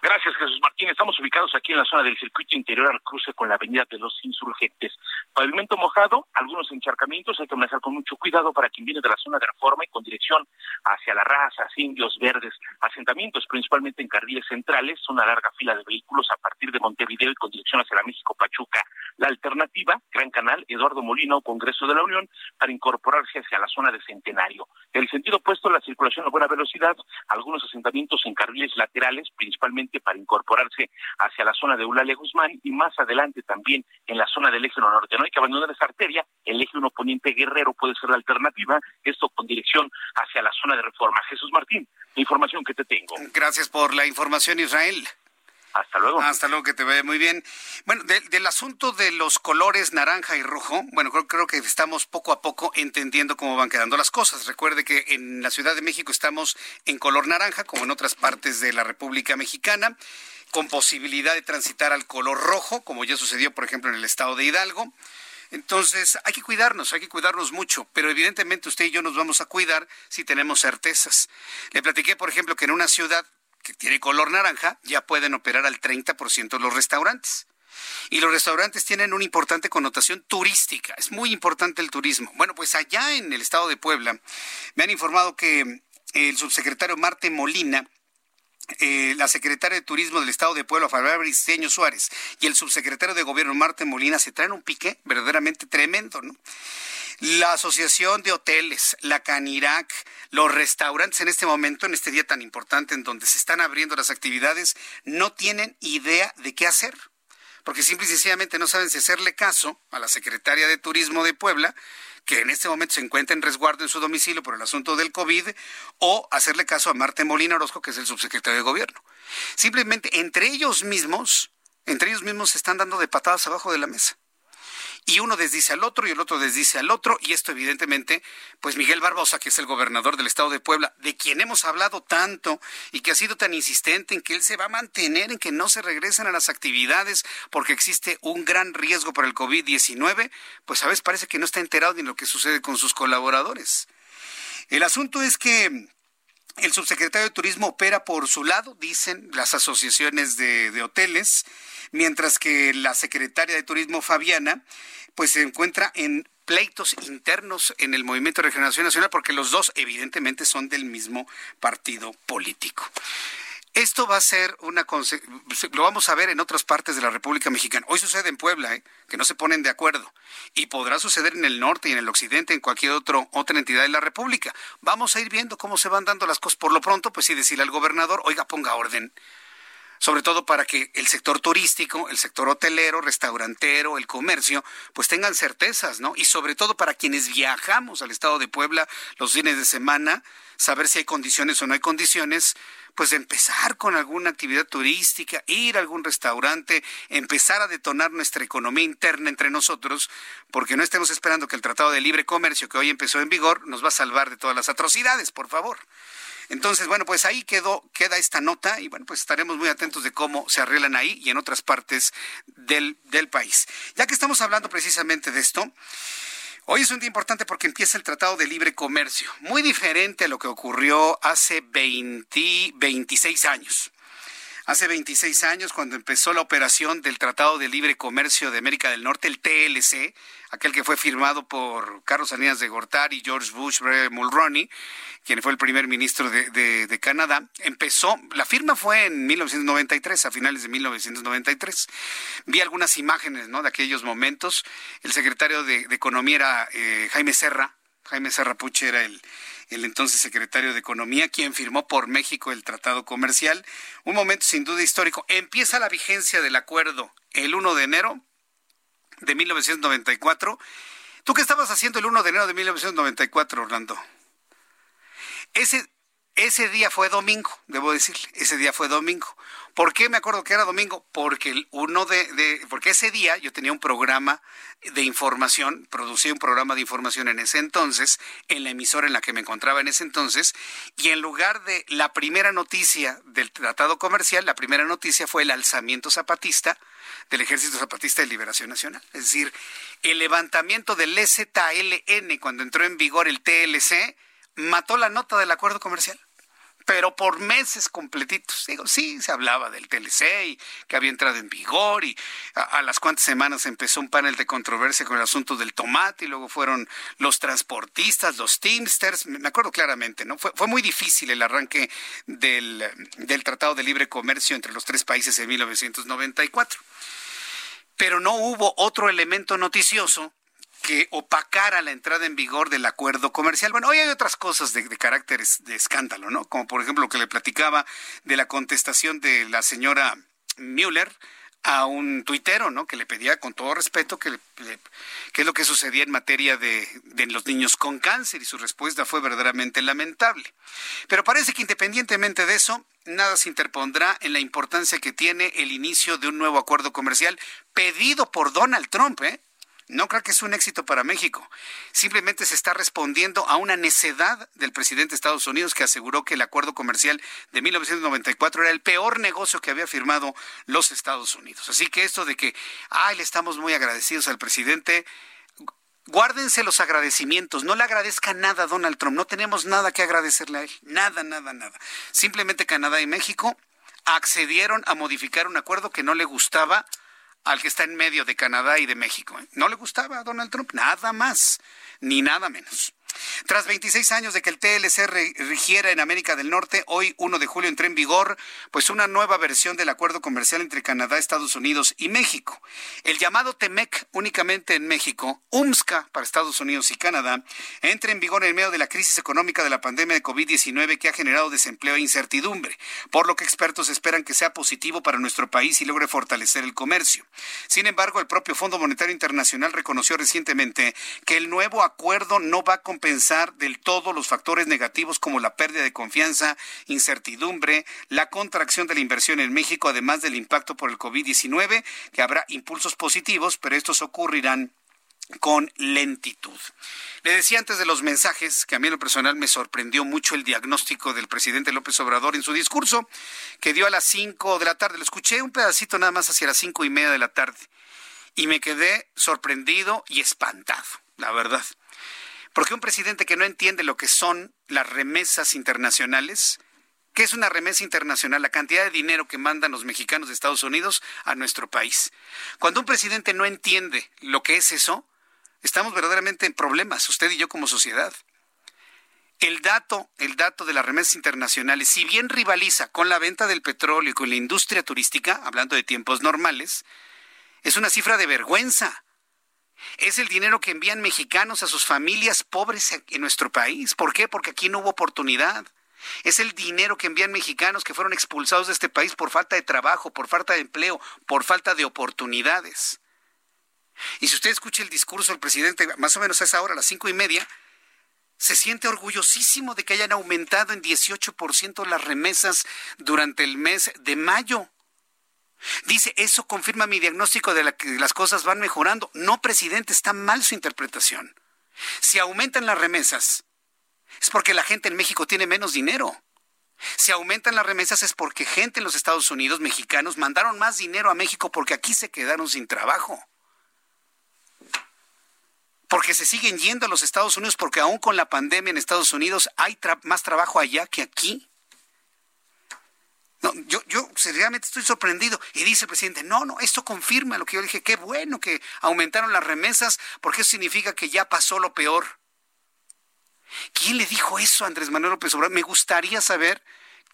G: Gracias, Jesús Martín. Estamos ubicados aquí en la zona del circuito interior al cruce con la avenida de los insurgentes. Pavimento mojado, algunos encharcamientos, hay que manejar con mucho cuidado para quien viene de la zona de reforma y con dirección hacia la raza, indios verdes, asentamientos principalmente en carriles centrales, una larga fila de vehículos a partir de Montevideo y con dirección hacia la México Pachuca. La alternativa, Gran Canal, Eduardo Molina o Congreso de la Unión, para incorporarse hacia la zona de Centenario. El sentido opuesto, la circulación a buena velocidad, algunos asentamientos en carriles laterales, principalmente para incorporarse hacia la zona de Eulalia Guzmán y más adelante también en la zona del eje norte. No hay que abandonar esa arteria, el eje 1 poniente Guerrero puede ser la alternativa, esto con dirección hacia la zona de reforma. Jesús Martín, información que te tengo.
A: Gracias por la información, Israel.
G: Hasta luego.
A: Hasta luego, que te vaya muy bien. Bueno, del asunto de los colores naranja y rojo, bueno, creo, creo, que estamos poco a poco entendiendo cómo van quedando las cosas. Recuerde que en la Ciudad de México estamos en color naranja, como en otras partes de la República Mexicana, con posibilidad de transitar al color rojo, como ya sucedió, por ejemplo, en el estado de Hidalgo. Entonces, hay que cuidarnos, hay que cuidarnos mucho, pero evidentemente usted y yo nos vamos a cuidar si tenemos certezas. Le platiqué, por ejemplo, que en una ciudad que tiene color naranja, ya pueden operar al 30% los restaurantes. Y los restaurantes tienen una importante connotación turística. Es muy importante el turismo. Bueno, pues allá en el estado de Puebla me han informado que el subsecretario Marte Molina eh, la secretaria de Turismo del Estado de Puebla, Fabiola Briceño Suárez, y el subsecretario de Gobierno, Marte Molina, se traen un pique verdaderamente tremendo, ¿no? La Asociación de Hoteles, la Canirac, los restaurantes en este momento, en este día tan importante en donde se están abriendo las actividades, no tienen idea de qué hacer porque simple y sencillamente no saben si hacerle caso a la secretaria de Turismo de Puebla, que en este momento se encuentra en resguardo en su domicilio por el asunto del COVID, o hacerle caso a Marte Molina Orozco, que es el subsecretario de Gobierno. Simplemente entre ellos mismos, entre ellos mismos se están dando de patadas abajo de la mesa y uno desdice al otro y el otro desdice al otro y esto evidentemente pues Miguel Barbosa que es el gobernador del estado de Puebla de quien hemos hablado tanto y que ha sido tan insistente en que él se va a mantener en que no se regresen a las actividades porque existe un gran riesgo por el COVID-19 pues a veces parece que no está enterado ni lo que sucede con sus colaboradores. El asunto es que el subsecretario de Turismo opera por su lado, dicen las asociaciones de hoteles, mientras que la secretaria de Turismo, Fabiana, pues se encuentra en pleitos internos en el Movimiento de Regeneración Nacional porque los dos evidentemente son del mismo partido político. Esto va a ser una lo vamos a ver en otras partes de la República Mexicana. Hoy sucede en Puebla, ¿eh? que no se ponen de acuerdo, y podrá suceder en el norte y en el occidente, en cualquier otro, otra entidad de la República. Vamos a ir viendo cómo se van dando las cosas. Por lo pronto, pues sí decirle al gobernador, oiga, ponga orden sobre todo para que el sector turístico, el sector hotelero, restaurantero, el comercio, pues tengan certezas, ¿no? Y sobre todo para quienes viajamos al estado de Puebla los fines de semana, saber si hay condiciones o no hay condiciones, pues empezar con alguna actividad turística, ir a algún restaurante, empezar a detonar nuestra economía interna entre nosotros, porque no estemos esperando que el Tratado de Libre Comercio que hoy empezó en vigor nos va a salvar de todas las atrocidades, por favor. Entonces, bueno, pues ahí quedó, queda esta nota y bueno, pues estaremos muy atentos de cómo se arreglan ahí y en otras partes del, del país. Ya que estamos hablando precisamente de esto, Hoy es un día importante porque empieza el Tratado de Libre Comercio, muy diferente a lo que ocurrió hace 20, 26 años. Hace 26 años, cuando empezó la operación del Tratado de Libre Comercio de América del Norte, el TLC, aquel que fue firmado por Carlos Salinas de Gortari y George Bush Mulroney, quien fue el primer ministro de, de, Canadá, empezó, la firma fue en 1993, a finales de 1993. Vi algunas imágenes ¿no? de aquellos momentos. El secretario de, Economía era eh, Jaime Serra, Jaime Serra Puche era el, el entonces secretario de Economía, quien firmó por México el tratado comercial. Un momento sin duda histórico. Empieza la vigencia del acuerdo el 1 de enero de 1994. ¿Tú qué estabas haciendo el 1 de enero de 1994, Orlando? Ese, ese día fue domingo, debo decirle, ese día fue domingo. ¿Por qué me acuerdo que era domingo? Porque el uno de, porque ese día yo tenía un programa de información, producía un programa de información en ese entonces, en la emisora en la que me encontraba en ese entonces, y en lugar de la primera noticia del tratado comercial, la primera noticia fue el alzamiento zapatista del Ejército Zapatista de Liberación Nacional. Es decir, el levantamiento del EZLN cuando entró en vigor el TLC mató la nota del acuerdo comercial pero por meses completitos. Digo, sí, se hablaba del TLC y que había entrado en vigor y a, las cuantas semanas empezó un panel de controversia con el asunto del tomate y luego fueron los transportistas, los Teamsters, me acuerdo claramente, ¿no? Fue, fue muy difícil el arranque del, del Tratado de Libre Comercio entre los tres países en 1994. Pero no hubo otro elemento noticioso que opacara la entrada en vigor del acuerdo comercial. Bueno, hoy hay otras cosas de, carácter de escándalo, ¿no? Como por ejemplo lo que le platicaba de la contestación de la señora Müller a un tuitero, ¿no? Que le pedía con todo respeto que, es lo que sucedía en materia de, de, los niños con cáncer y su respuesta fue verdaderamente lamentable. Pero parece que independientemente de eso, nada se interpondrá en la importancia que tiene el inicio de un nuevo acuerdo comercial pedido por Donald Trump, ¿eh? No creo que es un éxito para México. Simplemente se está respondiendo a una necedad del presidente de Estados Unidos que aseguró que el acuerdo comercial de 1994 era el peor negocio que había firmado los Estados Unidos. Así que esto de que, ay, le estamos muy agradecidos al presidente, guárdense los agradecimientos, no le agradezca nada a Donald Trump, no tenemos nada que agradecerle a él, nada, nada, nada. Simplemente Canadá y México accedieron a modificar un acuerdo que no le gustaba al que está en medio de Canadá y de México. ¿eh? No le gustaba a Donald Trump, nada más, ni nada menos. Tras 26 años de que el TLC rigiera en América del Norte, hoy 1 de julio entró en vigor pues una nueva versión del acuerdo comercial entre Canadá, Estados Unidos y México. El llamado TEMEC únicamente en México, UMSCA para Estados Unidos y Canadá, entra en vigor en medio de la crisis económica de la pandemia de COVID-19 que ha generado desempleo e incertidumbre, por lo que expertos esperan que sea positivo para nuestro país y logre fortalecer el comercio. Sin embargo, el propio Fondo Monetario Internacional reconoció recientemente que el nuevo acuerdo no va a pensar del todo los factores negativos como la pérdida de confianza, incertidumbre, la contracción de la inversión en México, además del impacto por el COVID-19, que habrá impulsos positivos, pero estos ocurrirán con lentitud. Le decía antes de los mensajes que a mí en lo personal me sorprendió mucho el diagnóstico del presidente López Obrador en su discurso que dio a las cinco de la tarde. Lo escuché un pedacito nada más hacia las cinco y media de la tarde y me quedé sorprendido y espantado, la verdad. Porque un presidente que no entiende lo que son las remesas internacionales, ¿qué es una remesa internacional? La cantidad de dinero que mandan los mexicanos de Estados Unidos a nuestro país. Cuando un presidente no entiende lo que es eso, estamos verdaderamente en problemas, usted y yo como sociedad. El dato, el dato de las remesas internacionales, si bien rivaliza con la venta del petróleo y con la industria turística, hablando de tiempos normales, es una cifra de vergüenza es el dinero que envían mexicanos a sus familias pobres en nuestro país. ¿Por qué? Porque aquí no hubo oportunidad. Es el dinero que envían mexicanos que fueron expulsados de este país por falta de trabajo, por falta de empleo, por falta de oportunidades. Y si usted escucha el discurso del presidente, más o menos a esa hora, a las cinco y media, se siente orgullosísimo de que hayan aumentado en 18% las remesas durante el mes de mayo. Dice, eso confirma mi diagnóstico de que las cosas van mejorando. No, presidente, está mal su interpretación. Si aumentan las remesas, es porque la gente en México tiene menos dinero. Si aumentan las remesas es porque gente en los Estados Unidos, mexicanos, mandaron más dinero a México porque aquí se quedaron sin trabajo. Porque se siguen yendo a los Estados Unidos porque aún con la pandemia en Estados Unidos hay más trabajo allá que aquí. No, yo, yo seriamente estoy sorprendido. Y dice el presidente, no, no, esto confirma lo que yo dije, qué bueno que aumentaron las remesas, porque eso significa que ya pasó lo peor. ¿Quién le dijo eso a Andrés Manuel López Obrador? Me gustaría saber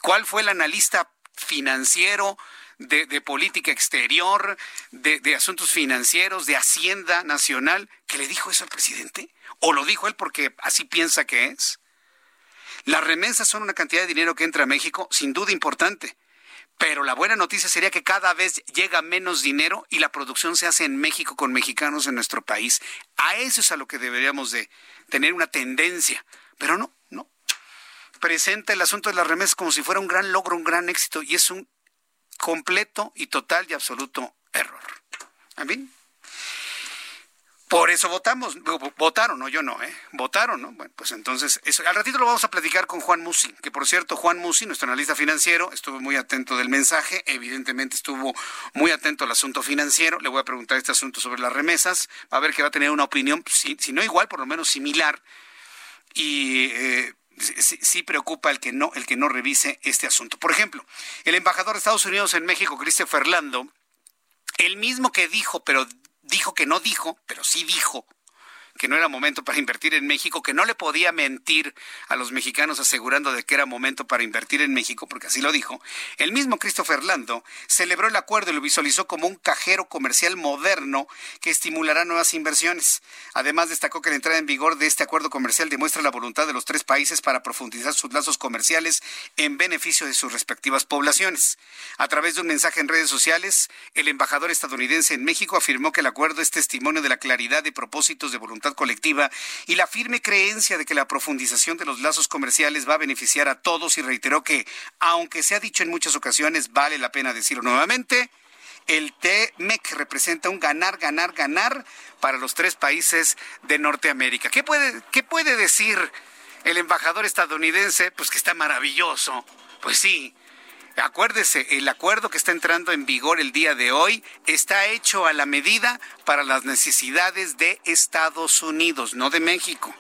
A: cuál fue el analista financiero de, política exterior, de, de, asuntos financieros, de Hacienda Nacional, que le dijo eso al presidente? ¿O lo dijo él porque así piensa que es? Las remesas son una cantidad de dinero que entra a México, sin duda importante. Pero la buena noticia sería que cada vez llega menos dinero y la producción se hace en México con mexicanos en nuestro país. A eso es a lo que deberíamos de tener una tendencia. Pero no, no. Presenta el asunto de las remesas como si fuera un gran logro, un gran éxito, y es un completo y total y absoluto error. ¿Amén? Por eso votamos, votaron, no, yo no, ¿eh? Votaron, ¿no? Bueno, pues entonces, eso, al ratito lo vamos a platicar con Juan Musi, que por cierto, Juan Musi, nuestro analista financiero, estuvo muy atento del mensaje, evidentemente estuvo muy atento al asunto financiero, le voy a preguntar este asunto sobre las remesas, va a ver que va a tener una opinión, si, si no igual, por lo menos similar, y eh, sí, preocupa el que no, el que no revise este asunto. Por ejemplo, el embajador de Estados Unidos en México, Christopher Lando, el mismo que dijo, pero dijo que no dijo, pero sí dijo que no era momento para invertir en México, que no le podía mentir a los mexicanos asegurando de que era momento para invertir en México, porque así lo dijo, el mismo Christopher Lando celebró el acuerdo y lo visualizó como un cajero comercial moderno que estimulará nuevas inversiones. Además, destacó que la entrada en vigor de este acuerdo comercial demuestra la voluntad de los tres países para profundizar sus lazos comerciales en beneficio de sus respectivas poblaciones. A través de un mensaje en redes sociales, el embajador estadounidense en México afirmó que el acuerdo es testimonio de la claridad de propósitos de voluntad colectiva y la firme creencia de que la profundización de los lazos comerciales va a beneficiar a todos y reiteró que, aunque se ha dicho en muchas ocasiones, vale la pena decirlo nuevamente, el TMEC representa un ganar, ganar, ganar para los tres países de Norteamérica. ¿Qué puede, qué puede decir el embajador estadounidense? Pues que está maravilloso. Pues sí, Acuérdese, el acuerdo que está entrando en vigor el día de hoy está hecho a la medida para las necesidades de Estados Unidos, no de México.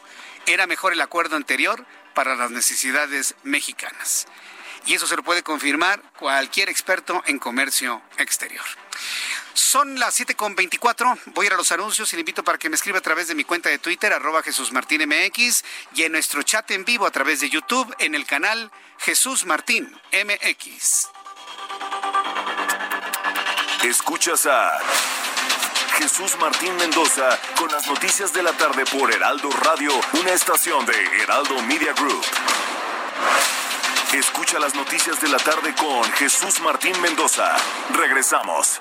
A: Era mejor el acuerdo anterior para las necesidades mexicanas. Y eso se lo puede confirmar cualquier experto en comercio exterior. Son las 7.24. Voy a ir a los anuncios y le invito para que me escriba a través de mi cuenta de Twitter, arroba Jesús Martín y en nuestro chat en vivo a través de YouTube en el canal Jesús Martín MX.
J: Escuchas a Jesús Martín Mendoza con las noticias de la tarde por Heraldo Radio, una estación de Heraldo Media Group. Escucha las noticias de la tarde con Jesús Martín Mendoza. Regresamos.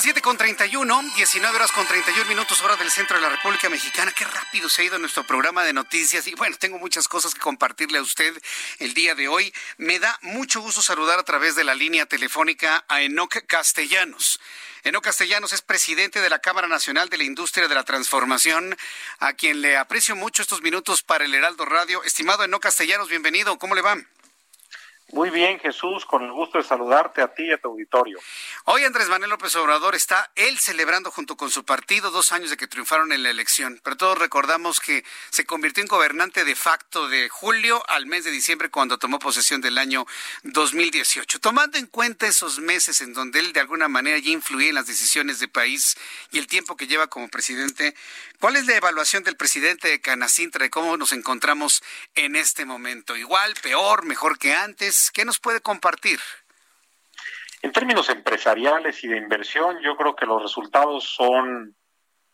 A: las 7 con 31, 19 horas con 31 minutos, hora del centro de la República Mexicana. Qué rápido se ha ido nuestro programa de noticias. Y bueno, tengo muchas cosas que compartirle a usted el día de hoy. Me da mucho gusto saludar a través de la línea telefónica a Enoc Castellanos. Enoc Castellanos es presidente de la Cámara Nacional de la Industria de la Transformación, a quien le aprecio mucho estos minutos para el Heraldo Radio. Estimado Enoc Castellanos, bienvenido. ¿Cómo le va?
Q: Muy bien, Jesús, con el gusto de saludarte a ti y a tu auditorio.
A: Hoy Andrés Manuel López Obrador está él celebrando junto con su partido dos años de que triunfaron en la elección, pero todos recordamos que se convirtió en gobernante de facto de julio al mes de diciembre cuando tomó posesión del año 2018. Tomando en cuenta esos meses en donde él de alguna manera ya influía en las decisiones de país y el tiempo que lleva como presidente, ¿cuál es la evaluación del presidente de Canacintra de cómo nos encontramos en este momento? ¿Igual, peor, mejor que antes? ¿Qué nos puede compartir?
Q: En términos empresariales y de inversión, yo creo que los resultados son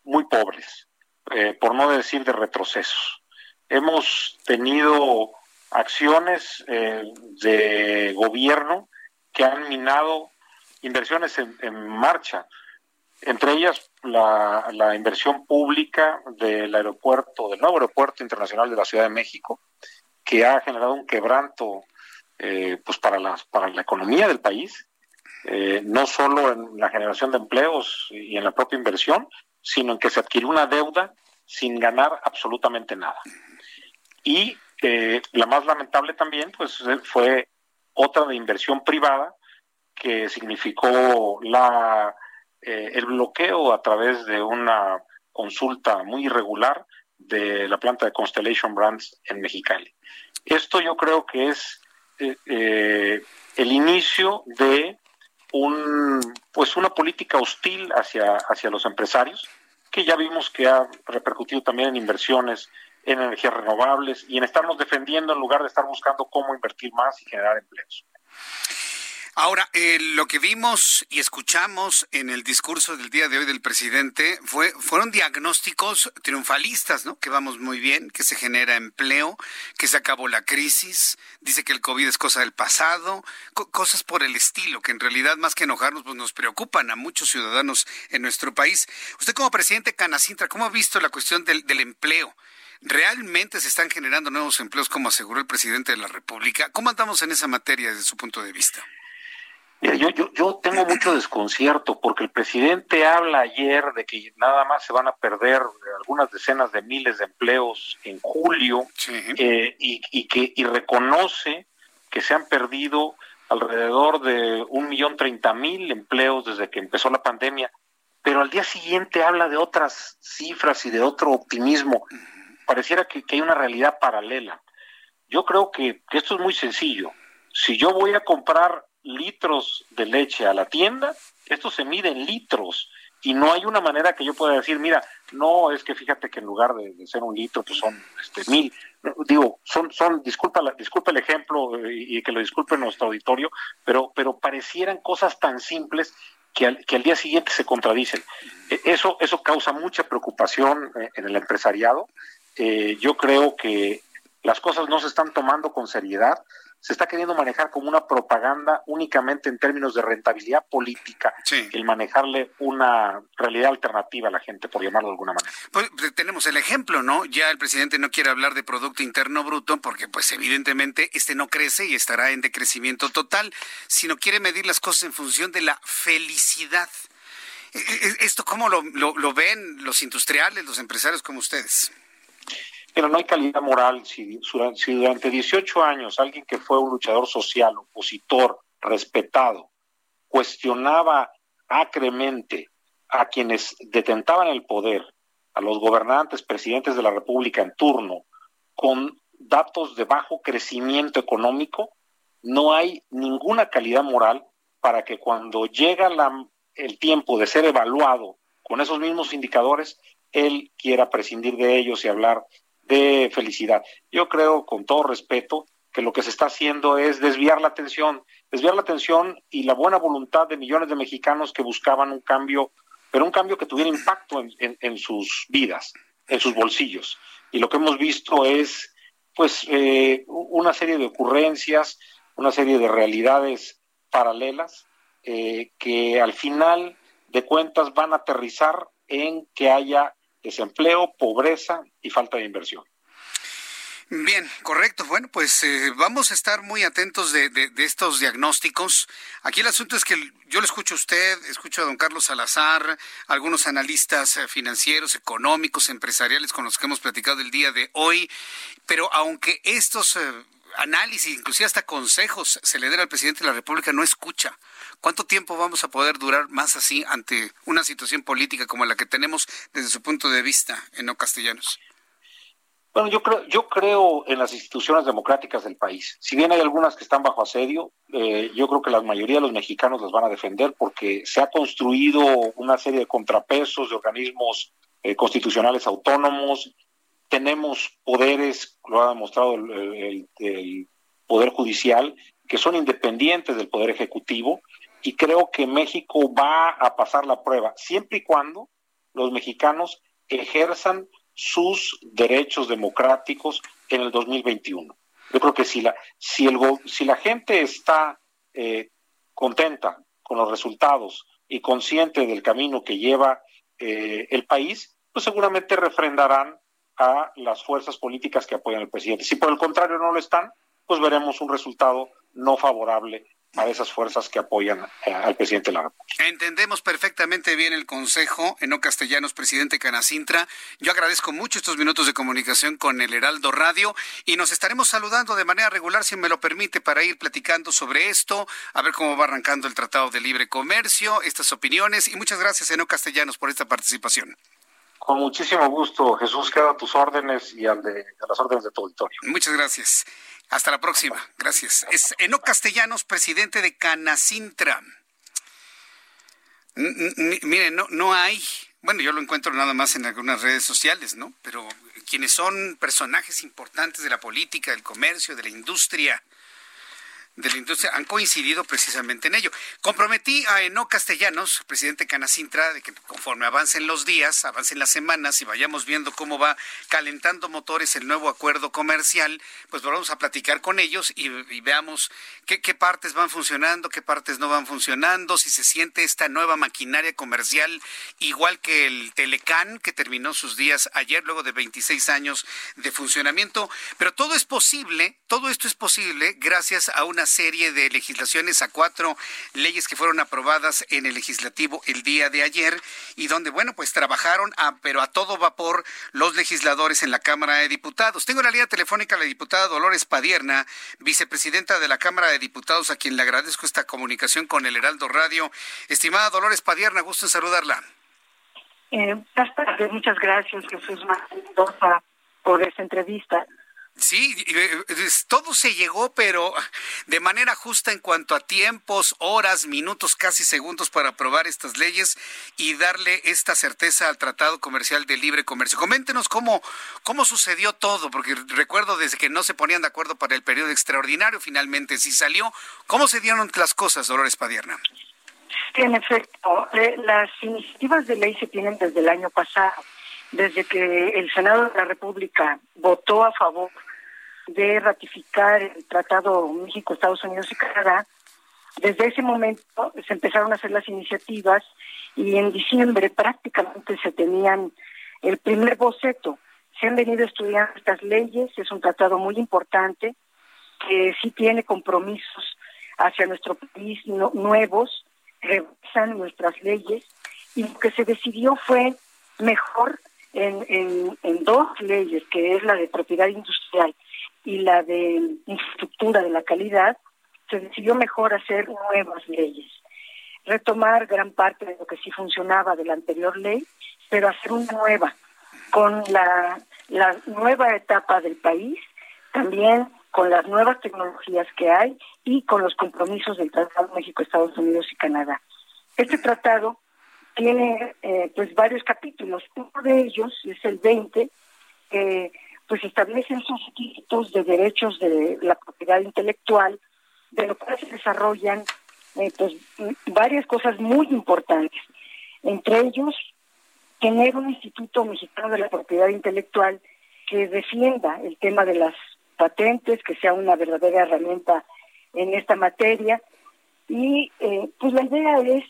Q: muy pobres, eh, por no decir de retrocesos. Hemos tenido acciones eh, de gobierno que han minado inversiones en, marcha, entre ellas la, la, inversión pública del aeropuerto, del nuevo aeropuerto internacional de la Ciudad de México, que ha generado un quebranto eh, pues para, las, para la economía del país eh, no solo en la generación de empleos y en la propia inversión, sino en que se adquirió una deuda sin ganar absolutamente nada. Y eh, la más lamentable también, pues fue otra de inversión privada que significó la, eh, el bloqueo a través de una consulta muy irregular de la planta de Constellation Brands en Mexicali. Esto yo creo que es eh, el inicio de un, pues una política hostil hacia, hacia los empresarios, que ya vimos que ha repercutido también en inversiones en energías renovables y en estarnos defendiendo en lugar de estar buscando cómo invertir más y generar empleos.
A: Ahora, eh, lo que vimos y escuchamos en el discurso del día de hoy del presidente fue, fueron diagnósticos triunfalistas, ¿no? Que vamos muy bien, que se genera empleo, que se acabó la crisis, dice que el COVID es cosa del pasado, cosas por el estilo, que en realidad más que enojarnos, pues nos preocupan a muchos ciudadanos en nuestro país. Usted como presidente Canacintra, ¿cómo ha visto la cuestión del, del empleo? ¿Realmente se están generando nuevos empleos como aseguró el presidente de la República? ¿Cómo andamos en esa materia desde su punto de vista?
Q: Yo, yo, yo tengo mucho desconcierto porque el presidente habla ayer de que nada más se van a perder algunas decenas de miles de empleos en julio eh, y, y, que y reconoce que se han perdido alrededor de un millón treinta mil empleos desde que empezó la pandemia, pero al día siguiente habla de otras cifras y de otro optimismo. Pareciera que, que hay una realidad paralela. Yo creo que, que esto es muy sencillo. Si yo voy a comprar litros de leche a la tienda, esto se mide en litros y no hay una manera que yo pueda decir, mira, no, es que fíjate que en lugar de, ser un litro, pues son este, mil. Digo, son, son, disculpa, disculpa el ejemplo eh, y, que lo disculpe nuestro auditorio, pero, pero parecieran cosas tan simples que al, que al día siguiente se contradicen. E, eso, eso causa mucha preocupación eh, en el empresariado. Eh, yo creo que las cosas no se están tomando con seriedad se está queriendo manejar como una propaganda únicamente en términos de rentabilidad política, el manejarle una realidad alternativa a la gente, por llamarlo de alguna manera.
A: Pues, pues, tenemos el ejemplo, ¿no? Ya el presidente no quiere hablar de Producto Interno Bruto porque pues evidentemente este no crece y estará en decrecimiento total, sino quiere medir las cosas en función de la felicidad. E, e, ¿Esto cómo lo, lo ven los industriales, los empresarios como ustedes?
Q: Pero no hay calidad moral. Si, durante 18 años alguien que fue un luchador social, opositor, respetado, cuestionaba acremente a quienes detentaban el poder, a los gobernantes, presidentes de la República en turno, con datos de bajo crecimiento económico, no hay ninguna calidad moral para que cuando llega el tiempo de ser evaluado con esos mismos indicadores, él quiera prescindir de ellos y hablar de felicidad. Yo creo, con todo respeto, que lo que se está haciendo es desviar la atención, desviar la atención y la buena voluntad de millones de mexicanos que buscaban un cambio, pero un cambio que tuviera impacto en, sus vidas, en sus bolsillos. Y lo que hemos visto es, pues, eh, una serie de ocurrencias, una serie de realidades paralelas eh, que al final de cuentas van a aterrizar en que haya desempleo, pobreza y falta de inversión.
A: Bien, correcto. Bueno, pues eh, vamos a estar muy atentos de, estos diagnósticos. Aquí el asunto es que yo lo escucho a usted, escucho a don Carlos Salazar, algunos analistas eh, financieros, económicos, empresariales con los que hemos platicado el día de hoy, pero aunque estos eh, análisis, inclusive hasta consejos se le den al presidente de la República, no escucha. ¿Cuánto tiempo vamos a poder durar más así ante una situación política como la que tenemos desde su punto de vista en no castellanos?
Q: Bueno, yo creo, yo creo en las instituciones democráticas del país. Si bien hay algunas que están bajo asedio, eh, yo creo que la mayoría de los mexicanos las van a defender porque se ha construido una serie de contrapesos de organismos eh, constitucionales autónomos. Tenemos poderes, lo ha demostrado el, el Poder Judicial, que son independientes del Poder Ejecutivo y creo que México va a pasar la prueba, siempre y cuando los mexicanos ejerzan sus derechos democráticos en el 2021. Yo creo que si la, si el, si la gente está eh, contenta con los resultados y consciente del camino que lleva eh, el país, pues seguramente refrendarán a las fuerzas políticas que apoyan al presidente. Si por el contrario no lo están, pues veremos un resultado no favorable a esas fuerzas que apoyan eh, al presidente de la República.
A: Entendemos perfectamente bien el consejo, Eno Castellanos, presidente Canacintra. Yo agradezco mucho estos minutos de comunicación con el Heraldo Radio y nos estaremos saludando de manera regular, si me lo permite, para ir platicando sobre esto, a ver cómo va arrancando el Tratado de Libre Comercio, estas opiniones. Y muchas gracias, Eno Castellanos, por esta participación.
Q: Con muchísimo gusto, Jesús, queda a tus órdenes y al de, a las órdenes de tu auditorio.
A: Muchas gracias. Hasta la próxima. Gracias. Es Eno Castellanos, presidente de Canacintra. Miren, no, no hay, bueno, yo lo encuentro nada más en algunas redes sociales, ¿no? Pero quienes son personajes importantes de la política, del comercio, de la industria, de la industria han coincidido precisamente en ello. Comprometí a Eno Castellanos, presidente Canacintra, de que conforme avancen los días, avancen las semanas y vayamos viendo cómo va calentando motores el nuevo acuerdo comercial, pues vamos a platicar con ellos y, veamos qué, qué, partes van funcionando, qué partes no van funcionando, si se siente esta nueva maquinaria comercial igual que el Telecán, que terminó sus días ayer luego de 26 años de funcionamiento. Pero todo es posible, todo esto es posible gracias a una serie de legislaciones, a cuatro leyes que fueron aprobadas en el legislativo el día de ayer y donde, bueno, pues trabajaron, a, pero a todo vapor los legisladores en la Cámara de Diputados. Tengo la línea telefónica a la diputada Dolores Padierna, vicepresidenta de la Cámara de Diputados, a quien le agradezco esta comunicación con el Heraldo Radio. Estimada Dolores Padierna, gusto en saludarla.
R: Eh, muchas gracias, Jesús Mendoza, por esta entrevista.
A: Sí, eh, todo se llegó, pero de manera justa en cuanto a tiempos, horas, minutos, casi segundos para aprobar estas leyes y darle esta certeza al Tratado Comercial de Libre Comercio. Coméntenos cómo, cómo sucedió todo, porque recuerdo desde que no se ponían de acuerdo para el periodo extraordinario, finalmente sí salió. ¿Cómo se dieron las cosas, Dolores Padierna?
R: En efecto, las iniciativas de ley se tienen desde el año pasado, desde que el Senado de la República votó a favor de ratificar el Tratado México, Estados Unidos y Canadá, desde ese momento se empezaron a hacer las iniciativas y en diciembre prácticamente se tenían el primer boceto. Se han venido estudiando estas leyes, es un tratado muy importante que sí tiene compromisos hacia nuestro país nuevos, revisan nuestras leyes y lo que se decidió fue mejor en, en, en dos leyes, que es la de propiedad industrial y la de infraestructura de la calidad, se decidió mejor hacer nuevas leyes, retomar gran parte de lo que sí funcionaba de la anterior ley, pero hacer una nueva, con la, la nueva etapa del país, también con las nuevas tecnologías que hay y con los compromisos del Tratado México, Estados Unidos y Canadá. Este tratado tiene eh, pues varios capítulos. Uno de ellos es el 20, que pues establecen esos requisitos de derechos de la propiedad intelectual, de lo cual se desarrollan eh, pues, varias cosas muy importantes. Entre ellos, tener un Instituto Mexicano de la Propiedad Intelectual que defienda el tema de las patentes, que sea una verdadera herramienta en esta materia. Y eh, pues la idea es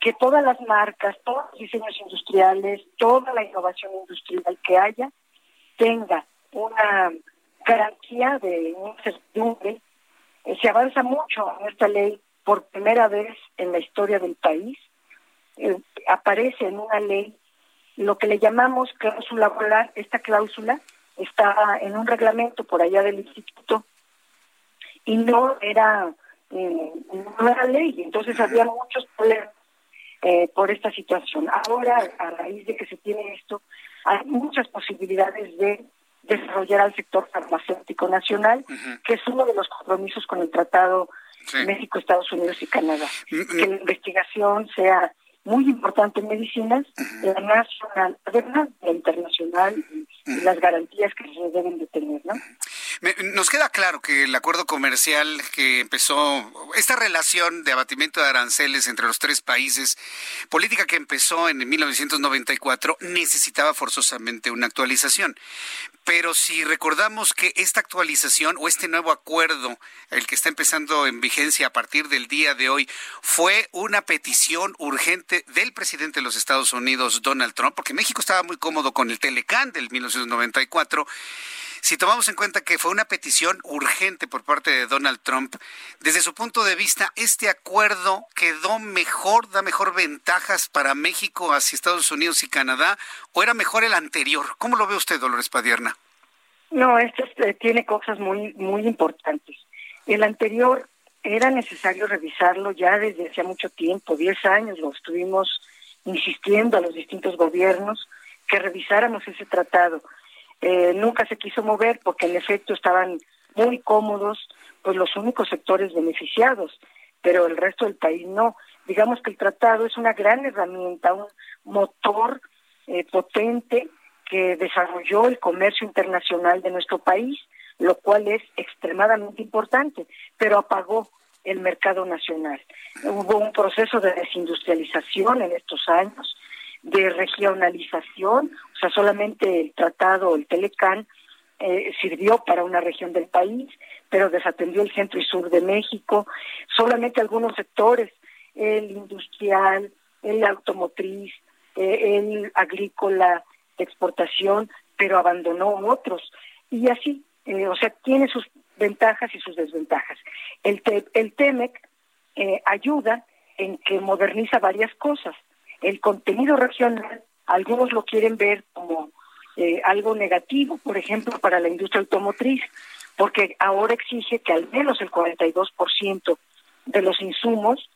R: que todas las marcas, todos los diseños industriales, toda la innovación industrial que haya, tenga una garantía de incertidumbre. Eh, se avanza mucho en esta ley por primera vez en la historia del país. Eh, aparece en una ley lo que le llamamos cláusula volar. Esta cláusula está en un reglamento por allá del instituto y no era eh, no era ley. Entonces había muchos problemas por esta situación. Ahora, a raíz de que se tiene esto, hay muchas posibilidades de desarrollar al sector farmacéutico nacional, que es uno de los compromisos con el Tratado México, Estados Unidos y Canadá. Que la investigación sea muy importante en medicinas, la nacional, además la internacional y las garantías que se deben de tener, ¿no?
A: Nos queda claro que el acuerdo comercial que empezó, esta relación de abatimiento de aranceles entre los tres países, política que empezó en 1994, necesitaba forzosamente una actualización. Pero si recordamos que esta actualización o este nuevo acuerdo, el que está empezando en vigencia a partir del día de hoy, fue una petición urgente del presidente de los Estados Unidos, Donald Trump, porque México estaba muy cómodo con el Telecán del 1994 si tomamos en cuenta que fue una petición urgente por parte de Donald Trump, desde su punto de vista, ¿este acuerdo quedó mejor, da mejor ventajas para México hacia Estados Unidos y Canadá o era mejor el anterior? ¿Cómo lo ve usted, Dolores Padierna?
R: No, este, este tiene cosas muy, muy importantes. El anterior era necesario revisarlo ya desde hace mucho tiempo, 10 años lo estuvimos insistiendo a los distintos gobiernos que revisáramos ese tratado. Eh, nunca se quiso mover porque en efecto estaban muy cómodos pues los únicos sectores beneficiados, pero el resto del país no. Digamos que el tratado es una gran herramienta, un motor eh, potente que desarrolló el comercio internacional de nuestro país, lo cual es extremadamente importante, pero apagó el mercado nacional. Hubo un proceso de desindustrialización en estos años, de regionalización, o sea, solamente el tratado, el Telecán, eh, sirvió para una región del país, pero desatendió el centro y sur de México, solamente algunos sectores, el industrial, el automotriz, eh, el agrícola, de exportación, pero abandonó otros. Y así, eh, o sea, tiene sus ventajas y sus desventajas. El, el TEMEC eh, ayuda en que moderniza varias cosas. El contenido regional, algunos lo quieren ver como eh, algo negativo, por ejemplo, para la industria automotriz, porque ahora exige que al menos el 42% de los insumos,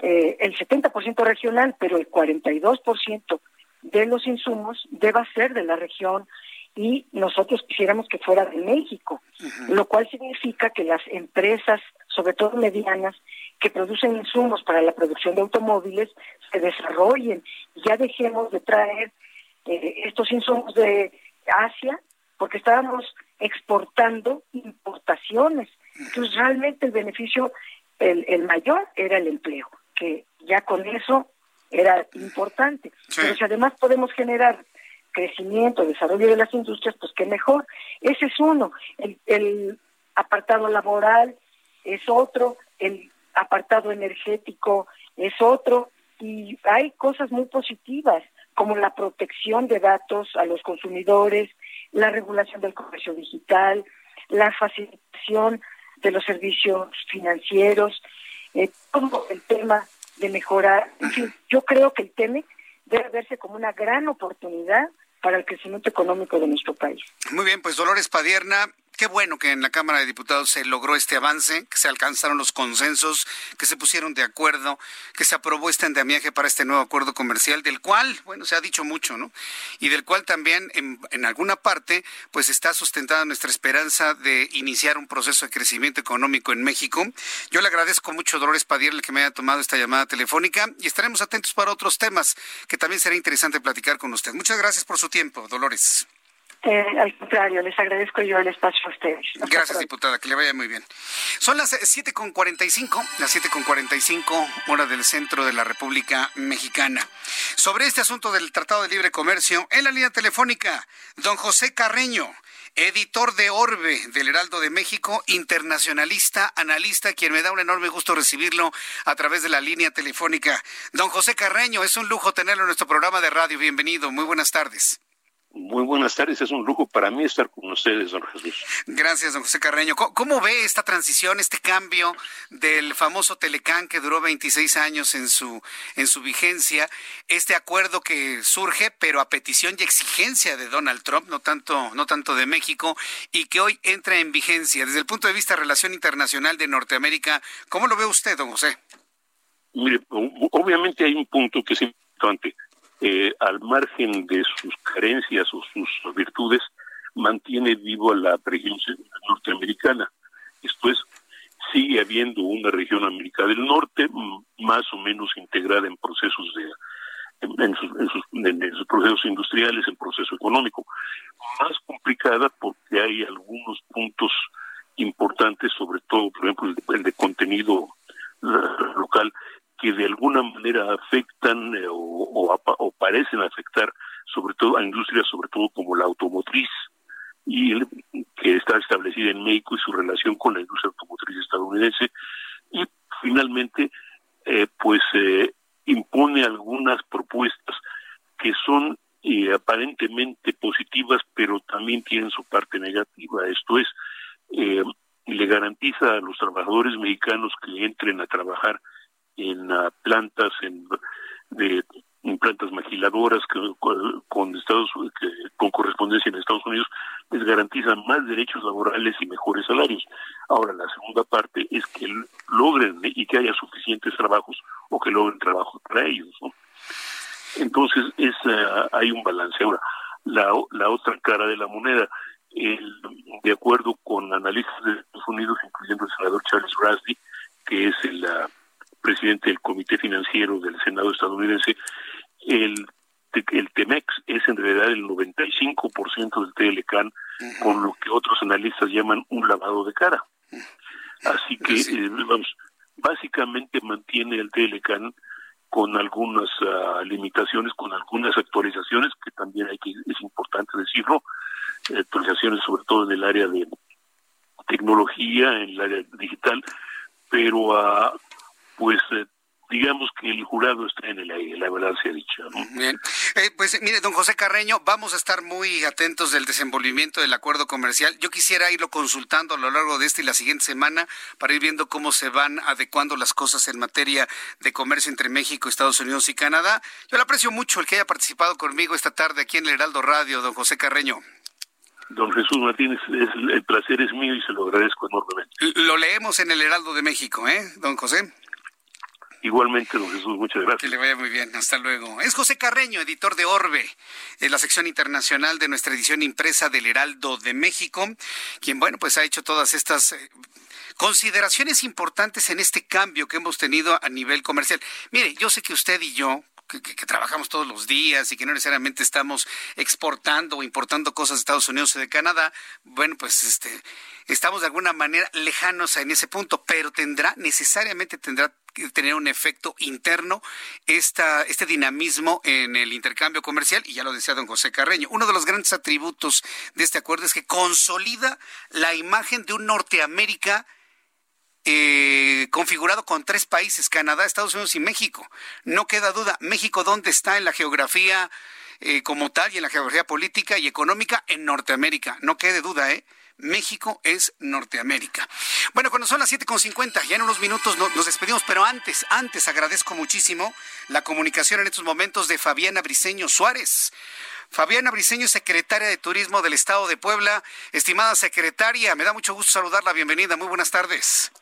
R: eh, el 70% regional, pero el 42% de los insumos deba ser de la región y nosotros quisiéramos que fuera de México, lo cual significa que las empresas, sobre todo medianas, que producen insumos para la producción de automóviles, se desarrollen. Ya dejemos de traer eh, estos insumos de Asia, porque estábamos exportando importaciones. Entonces, realmente el beneficio, el, el mayor era el empleo, que ya con eso era importante. Pero si además podemos generar crecimiento, desarrollo de las industrias, pues qué mejor. Ese es uno. El, el apartado laboral es otro, el apartado energético es otro, y hay cosas muy positivas como la protección de datos a los consumidores, la regulación del comercio digital, la facilitación de los servicios financieros, eh, todo el tema de mejorar. En fin, yo creo que el TEMEC debe verse como una gran oportunidad para el crecimiento económico de nuestro país.
A: Muy bien, pues Dolores Padierna, Qué bueno que en la Cámara de Diputados se logró este avance, que se alcanzaron los consensos, que se pusieron de acuerdo, que se aprobó este andamiaje para este nuevo acuerdo comercial, del cual, bueno, se ha dicho mucho, ¿no? Y del cual también en, en alguna parte, pues está sustentada nuestra esperanza de iniciar un proceso de crecimiento económico en México. Yo le agradezco mucho, Dolores Padierle, que me haya tomado esta llamada telefónica y estaremos atentos para otros temas que también será interesante platicar con usted. Muchas gracias por su tiempo, Dolores.
R: Eh, al contrario, les agradezco yo el espacio a ustedes.
A: Gracias, diputada, que le vaya muy bien. Son las 7.45, las 7.45 hora del centro de la República Mexicana. Sobre este asunto del Tratado de Libre Comercio, en la línea telefónica, don José Carreño, editor de Orbe del Heraldo de México, internacionalista, analista, quien me da un enorme gusto recibirlo a través de la línea telefónica. Don José Carreño, es un lujo tenerlo en nuestro programa de radio. Bienvenido, muy buenas tardes.
S: Muy buenas tardes, es un lujo para mí estar con ustedes, don Jesús.
A: Gracias, don José Carreño. ¿Cómo, ve esta transición, este cambio del famoso Telecán que duró 26 años en su, en su vigencia, este acuerdo que surge, pero a petición y exigencia de Donald Trump, no tanto, no tanto de México, y que hoy entra en vigencia? Desde el punto de vista de relación internacional de Norteamérica, ¿cómo lo ve usted, don José?
S: Mire, obviamente hay un punto que es importante eh, al margen de sus carencias o sus virtudes, mantiene vivo la región norteamericana. Esto es, sigue habiendo una región América del Norte más o menos integrada en procesos de en sus, en, sus, en sus, procesos industriales, en proceso económico. Más complicada porque hay algunos puntos importantes, sobre todo, por ejemplo, el de contenido local, que de alguna manera afectan eh, o, o, parecen afectar sobre todo a industrias, sobre todo como la automotriz, y que está establecida en México y su relación con la industria automotriz estadounidense, y finalmente, eh, pues eh, impone algunas propuestas que son eh, aparentemente positivas, pero también tienen su parte negativa. Esto es, eh, le garantiza a los trabajadores mexicanos que entren a trabajar en uh, plantas en, de plantas maquiladoras que, con Estados que, con correspondencia en Estados Unidos les garantizan más derechos laborales y mejores salarios. Ahora la segunda parte es que logren y que haya suficientes trabajos o que logren trabajo para ellos. ¿no? Entonces es uh, hay un balance. Ahora la, la otra cara de la moneda, el, de acuerdo con analistas de Estados Unidos, incluyendo el senador Charles Grassley, que es el uh, presidente del Comité Financiero del Senado estadounidense, el, el TEMEX es en realidad el 95% del TLCAN, con lo que otros analistas llaman un lavado de cara. Así que, eh, vamos, básicamente mantiene el TLCAN con algunas uh, limitaciones, con algunas actualizaciones, que también hay que, es importante decirlo, actualizaciones sobre todo en el área de tecnología, en el área digital, pero uh, pues eh, digamos que el jurado está en el aire, la verdad se ha dicho.
A: Bien, eh, pues mire, don José Carreño, vamos a estar muy atentos del desenvolvimiento del acuerdo comercial. Yo quisiera irlo consultando a lo largo de esta y la siguiente semana para ir viendo cómo se van adecuando las cosas en materia de comercio entre México, Estados Unidos y Canadá. Yo le aprecio mucho el que haya participado conmigo esta tarde aquí en el Heraldo Radio, don José Carreño.
S: Don Jesús Martínez, el placer es mío y se lo agradezco enormemente.
A: Lo leemos en el Heraldo de México, ¿eh, don José?
S: Igualmente, don Jesús, muchas gracias.
A: Que le vaya muy bien, hasta luego. Es José Carreño, editor de Orbe, de la sección internacional de nuestra edición impresa del Heraldo de México, quien, bueno, pues ha hecho todas estas eh, consideraciones importantes en este cambio que hemos tenido a nivel comercial. Mire, yo sé que usted y yo, que, que, que, trabajamos todos los días y que no necesariamente estamos exportando o importando cosas de Estados Unidos o de Canadá, bueno, pues este estamos de alguna manera lejanos en ese punto, pero tendrá, necesariamente tendrá tener un efecto interno esta, este dinamismo en el intercambio comercial, y ya lo decía don José Carreño. Uno de los grandes atributos de este acuerdo es que consolida la imagen de un Norteamérica eh, configurado con tres países, Canadá, Estados Unidos y México. No queda duda, México dónde está en la geografía eh, como tal y en la geografía política y económica en Norteamérica. No quede duda, ¿eh? México es Norteamérica. Bueno, cuando son las 7.50, ya en unos minutos nos despedimos, pero antes, antes agradezco muchísimo la comunicación en estos momentos de Fabiana Briceño Suárez. Fabiana Briceño, secretaria de Turismo del Estado de Puebla. Estimada secretaria, me da mucho gusto saludarla. Bienvenida. Muy buenas tardes.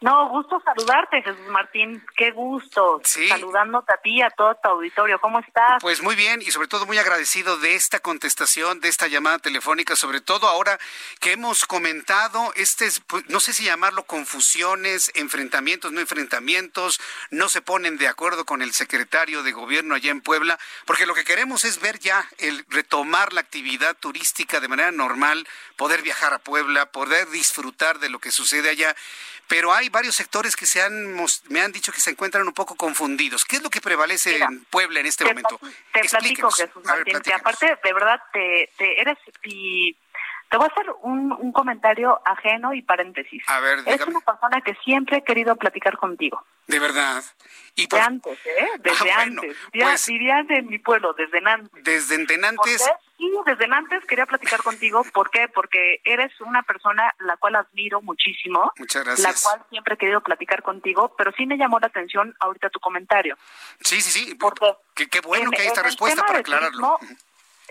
T: No, gusto saludarte, Jesús Martín. Qué gusto.
A: Sí.
T: Saludándote a ti y a todo tu auditorio. ¿Cómo estás?
A: Pues muy bien y sobre todo muy agradecido de esta contestación, de esta llamada telefónica, sobre todo ahora que hemos comentado, este, pues, no sé si llamarlo confusiones, enfrentamientos, no enfrentamientos, no se ponen de acuerdo con el secretario de gobierno allá en Puebla, porque lo que queremos es ver ya el retomar la actividad turística de manera normal, poder viajar a Puebla, poder disfrutar de lo que sucede allá pero hay varios sectores que se han me han dicho que se encuentran un poco confundidos. ¿Qué es lo que prevalece Mira, en Puebla en este
T: te,
A: momento?
T: Te platico, Jesús Martín. Ver, aparte, de verdad, te, te eres y te voy a hacer un, un, comentario ajeno y paréntesis.
A: A ver,
T: dígame. Eres una persona que siempre he querido platicar contigo.
A: De verdad.
T: Y por... De antes, ¿eh? Desde ah, bueno, antes. Ya pues... vivías en mi pueblo, desde Nantes.
A: Desde Nantes.
T: Sí, desde antes quería platicar contigo. ¿Por qué? Porque eres una persona la cual admiro muchísimo.
A: Muchas gracias.
T: La cual siempre he querido platicar contigo, pero sí me llamó la atención ahorita tu comentario.
A: Sí, sí, sí.
T: Porque
A: qué, qué bueno en, que hay esta respuesta para aclararlo.
T: Turismo,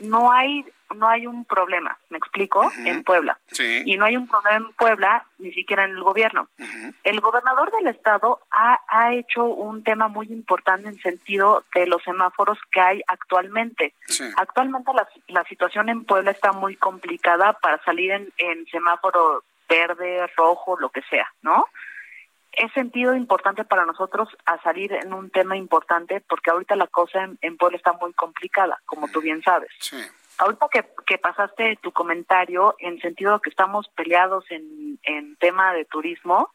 T: no hay no hay un problema, ¿me explico? Uh -huh. En Puebla.
A: Sí.
T: Y no hay un problema en Puebla, ni siquiera en el gobierno. Uh -huh. El gobernador del estado ha, ha, hecho un tema muy importante en sentido de los semáforos que hay actualmente.
A: Sí.
T: Actualmente la, la, situación en Puebla está muy complicada para salir en, en semáforo verde, rojo, lo que sea, ¿no? es sentido importante para nosotros a salir en un tema importante porque ahorita la cosa en, en Puebla está muy complicada, como tú bien sabes.
A: Sí.
T: Ahorita que, que, pasaste tu comentario en sentido que estamos peleados en, en tema de turismo,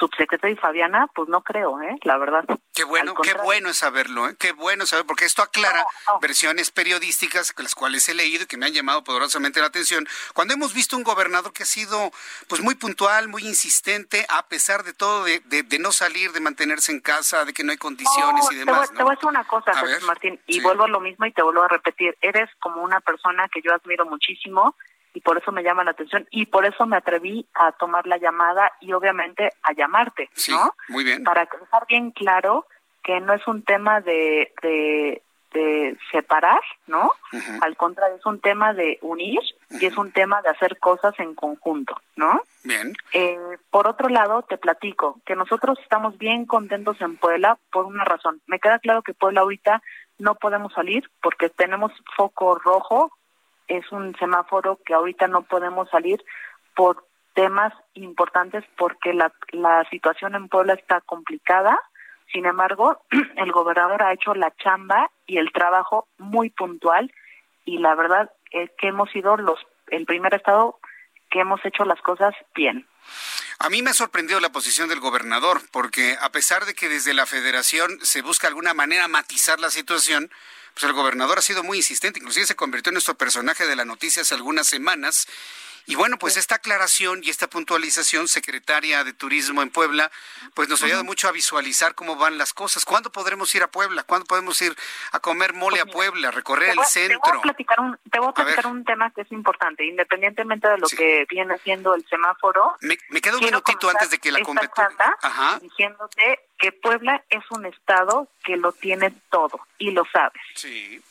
T: subsecretaria Fabiana, pues no creo, ¿eh? La verdad.
A: Qué bueno, qué bueno es saberlo, ¿eh? Qué bueno saber, porque esto aclara versiones periodísticas, las cuales he leído y que me han llamado poderosamente la atención, cuando hemos visto un gobernador que ha sido pues muy puntual, muy insistente, a pesar de todo, de, de, no salir, de mantenerse en casa, de que no hay condiciones y demás.
T: Te voy, a decir una cosa, Jesús Martín, y vuelvo a lo mismo y te vuelvo a repetir, eres como una persona que yo admiro muchísimo, y por eso me llama la atención y por eso me atreví a tomar la llamada y obviamente a llamarte, ¿no?
A: Muy bien.
T: Para dejar bien claro que no es un tema de, de, separar, ¿no? Al contrario, es un tema de unir y es un tema de hacer cosas en conjunto, ¿no?
A: Bien.
T: Eh, por otro lado, te platico que nosotros estamos bien contentos en Puebla por una razón. Me queda claro que Puebla ahorita no podemos salir porque tenemos foco rojo es un semáforo que ahorita no podemos salir por temas importantes porque la, la situación en Puebla está complicada. Sin embargo, el gobernador ha hecho la chamba y el trabajo muy puntual y la verdad es que hemos sido los el primer estado que hemos hecho las cosas bien.
A: A mí me ha sorprendido la posición del gobernador, porque a pesar de que desde la federación se busca alguna manera matizar la situación, pues el gobernador ha sido muy insistente, inclusive se convirtió en nuestro personaje de la noticia hace algunas semanas. Y bueno, pues esta aclaración y esta puntualización, secretaria de Turismo en Puebla, pues nos ayuda mucho a visualizar cómo van las cosas. ¿Cuándo podremos ir a Puebla? ¿Cuándo podemos ir a comer mole a Puebla, a recorrer el centro? Te
T: voy a platicar un, te voy a platicar un tema que es importante, independientemente de lo que viene siendo el semáforo.
A: Me, me queda un minutito antes de que la
T: competencia. Diciéndote que Puebla es un estado que lo tiene todo y lo sabes.
A: Sí.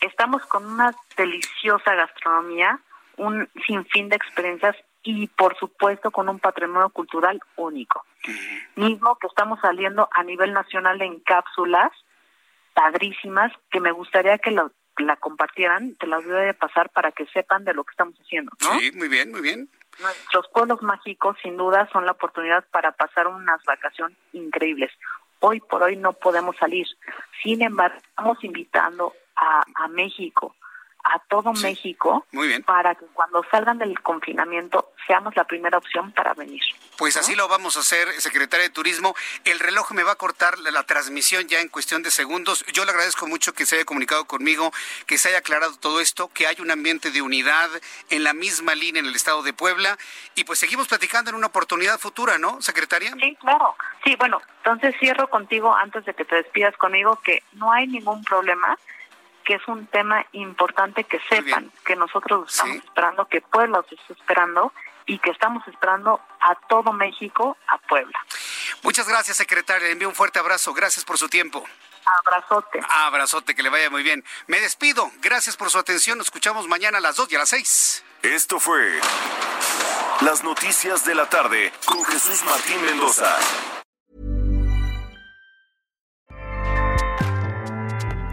T: Estamos con una deliciosa gastronomía, un sinfín de experiencias y por supuesto con un patrimonio cultural único. Mismo que estamos saliendo a nivel nacional en cápsulas padrísimas que me gustaría que la compartieran, te las voy a pasar para que sepan de lo que estamos haciendo.
A: Sí, muy bien, muy bien.
T: Nuestros pueblos mágicos sin duda son la oportunidad para pasar unas vacaciones increíbles. Hoy por hoy no podemos salir. Sin embargo, estamos invitando a, a México, a todo México para que cuando salgan del confinamiento seamos la primera opción para venir.
A: Pues así lo vamos a hacer, secretaria de Turismo. El reloj me va a cortar la, transmisión ya en cuestión de segundos. Yo le agradezco mucho que se haya comunicado conmigo, que se haya aclarado todo esto, que hay un ambiente de unidad en la misma línea en el estado de Puebla. Y pues seguimos platicando en una oportunidad futura, ¿no, secretaria?
T: Sí, claro. Sí, bueno, entonces cierro contigo antes de que te despidas conmigo que no hay ningún problema que es un tema importante que sepan que nosotros estamos esperando, que Puebla los está esperando y que estamos esperando a todo México, a Puebla.
A: Muchas gracias, secretaria. Le envío un fuerte abrazo. Gracias por su tiempo.
T: Abrazote.
A: Abrazote, que le vaya muy bien. Me despido. Gracias por su atención. Nos escuchamos mañana a las 2 y a las 6.
J: Esto fue Las Noticias de la Tarde con Jesús Martín Mendoza.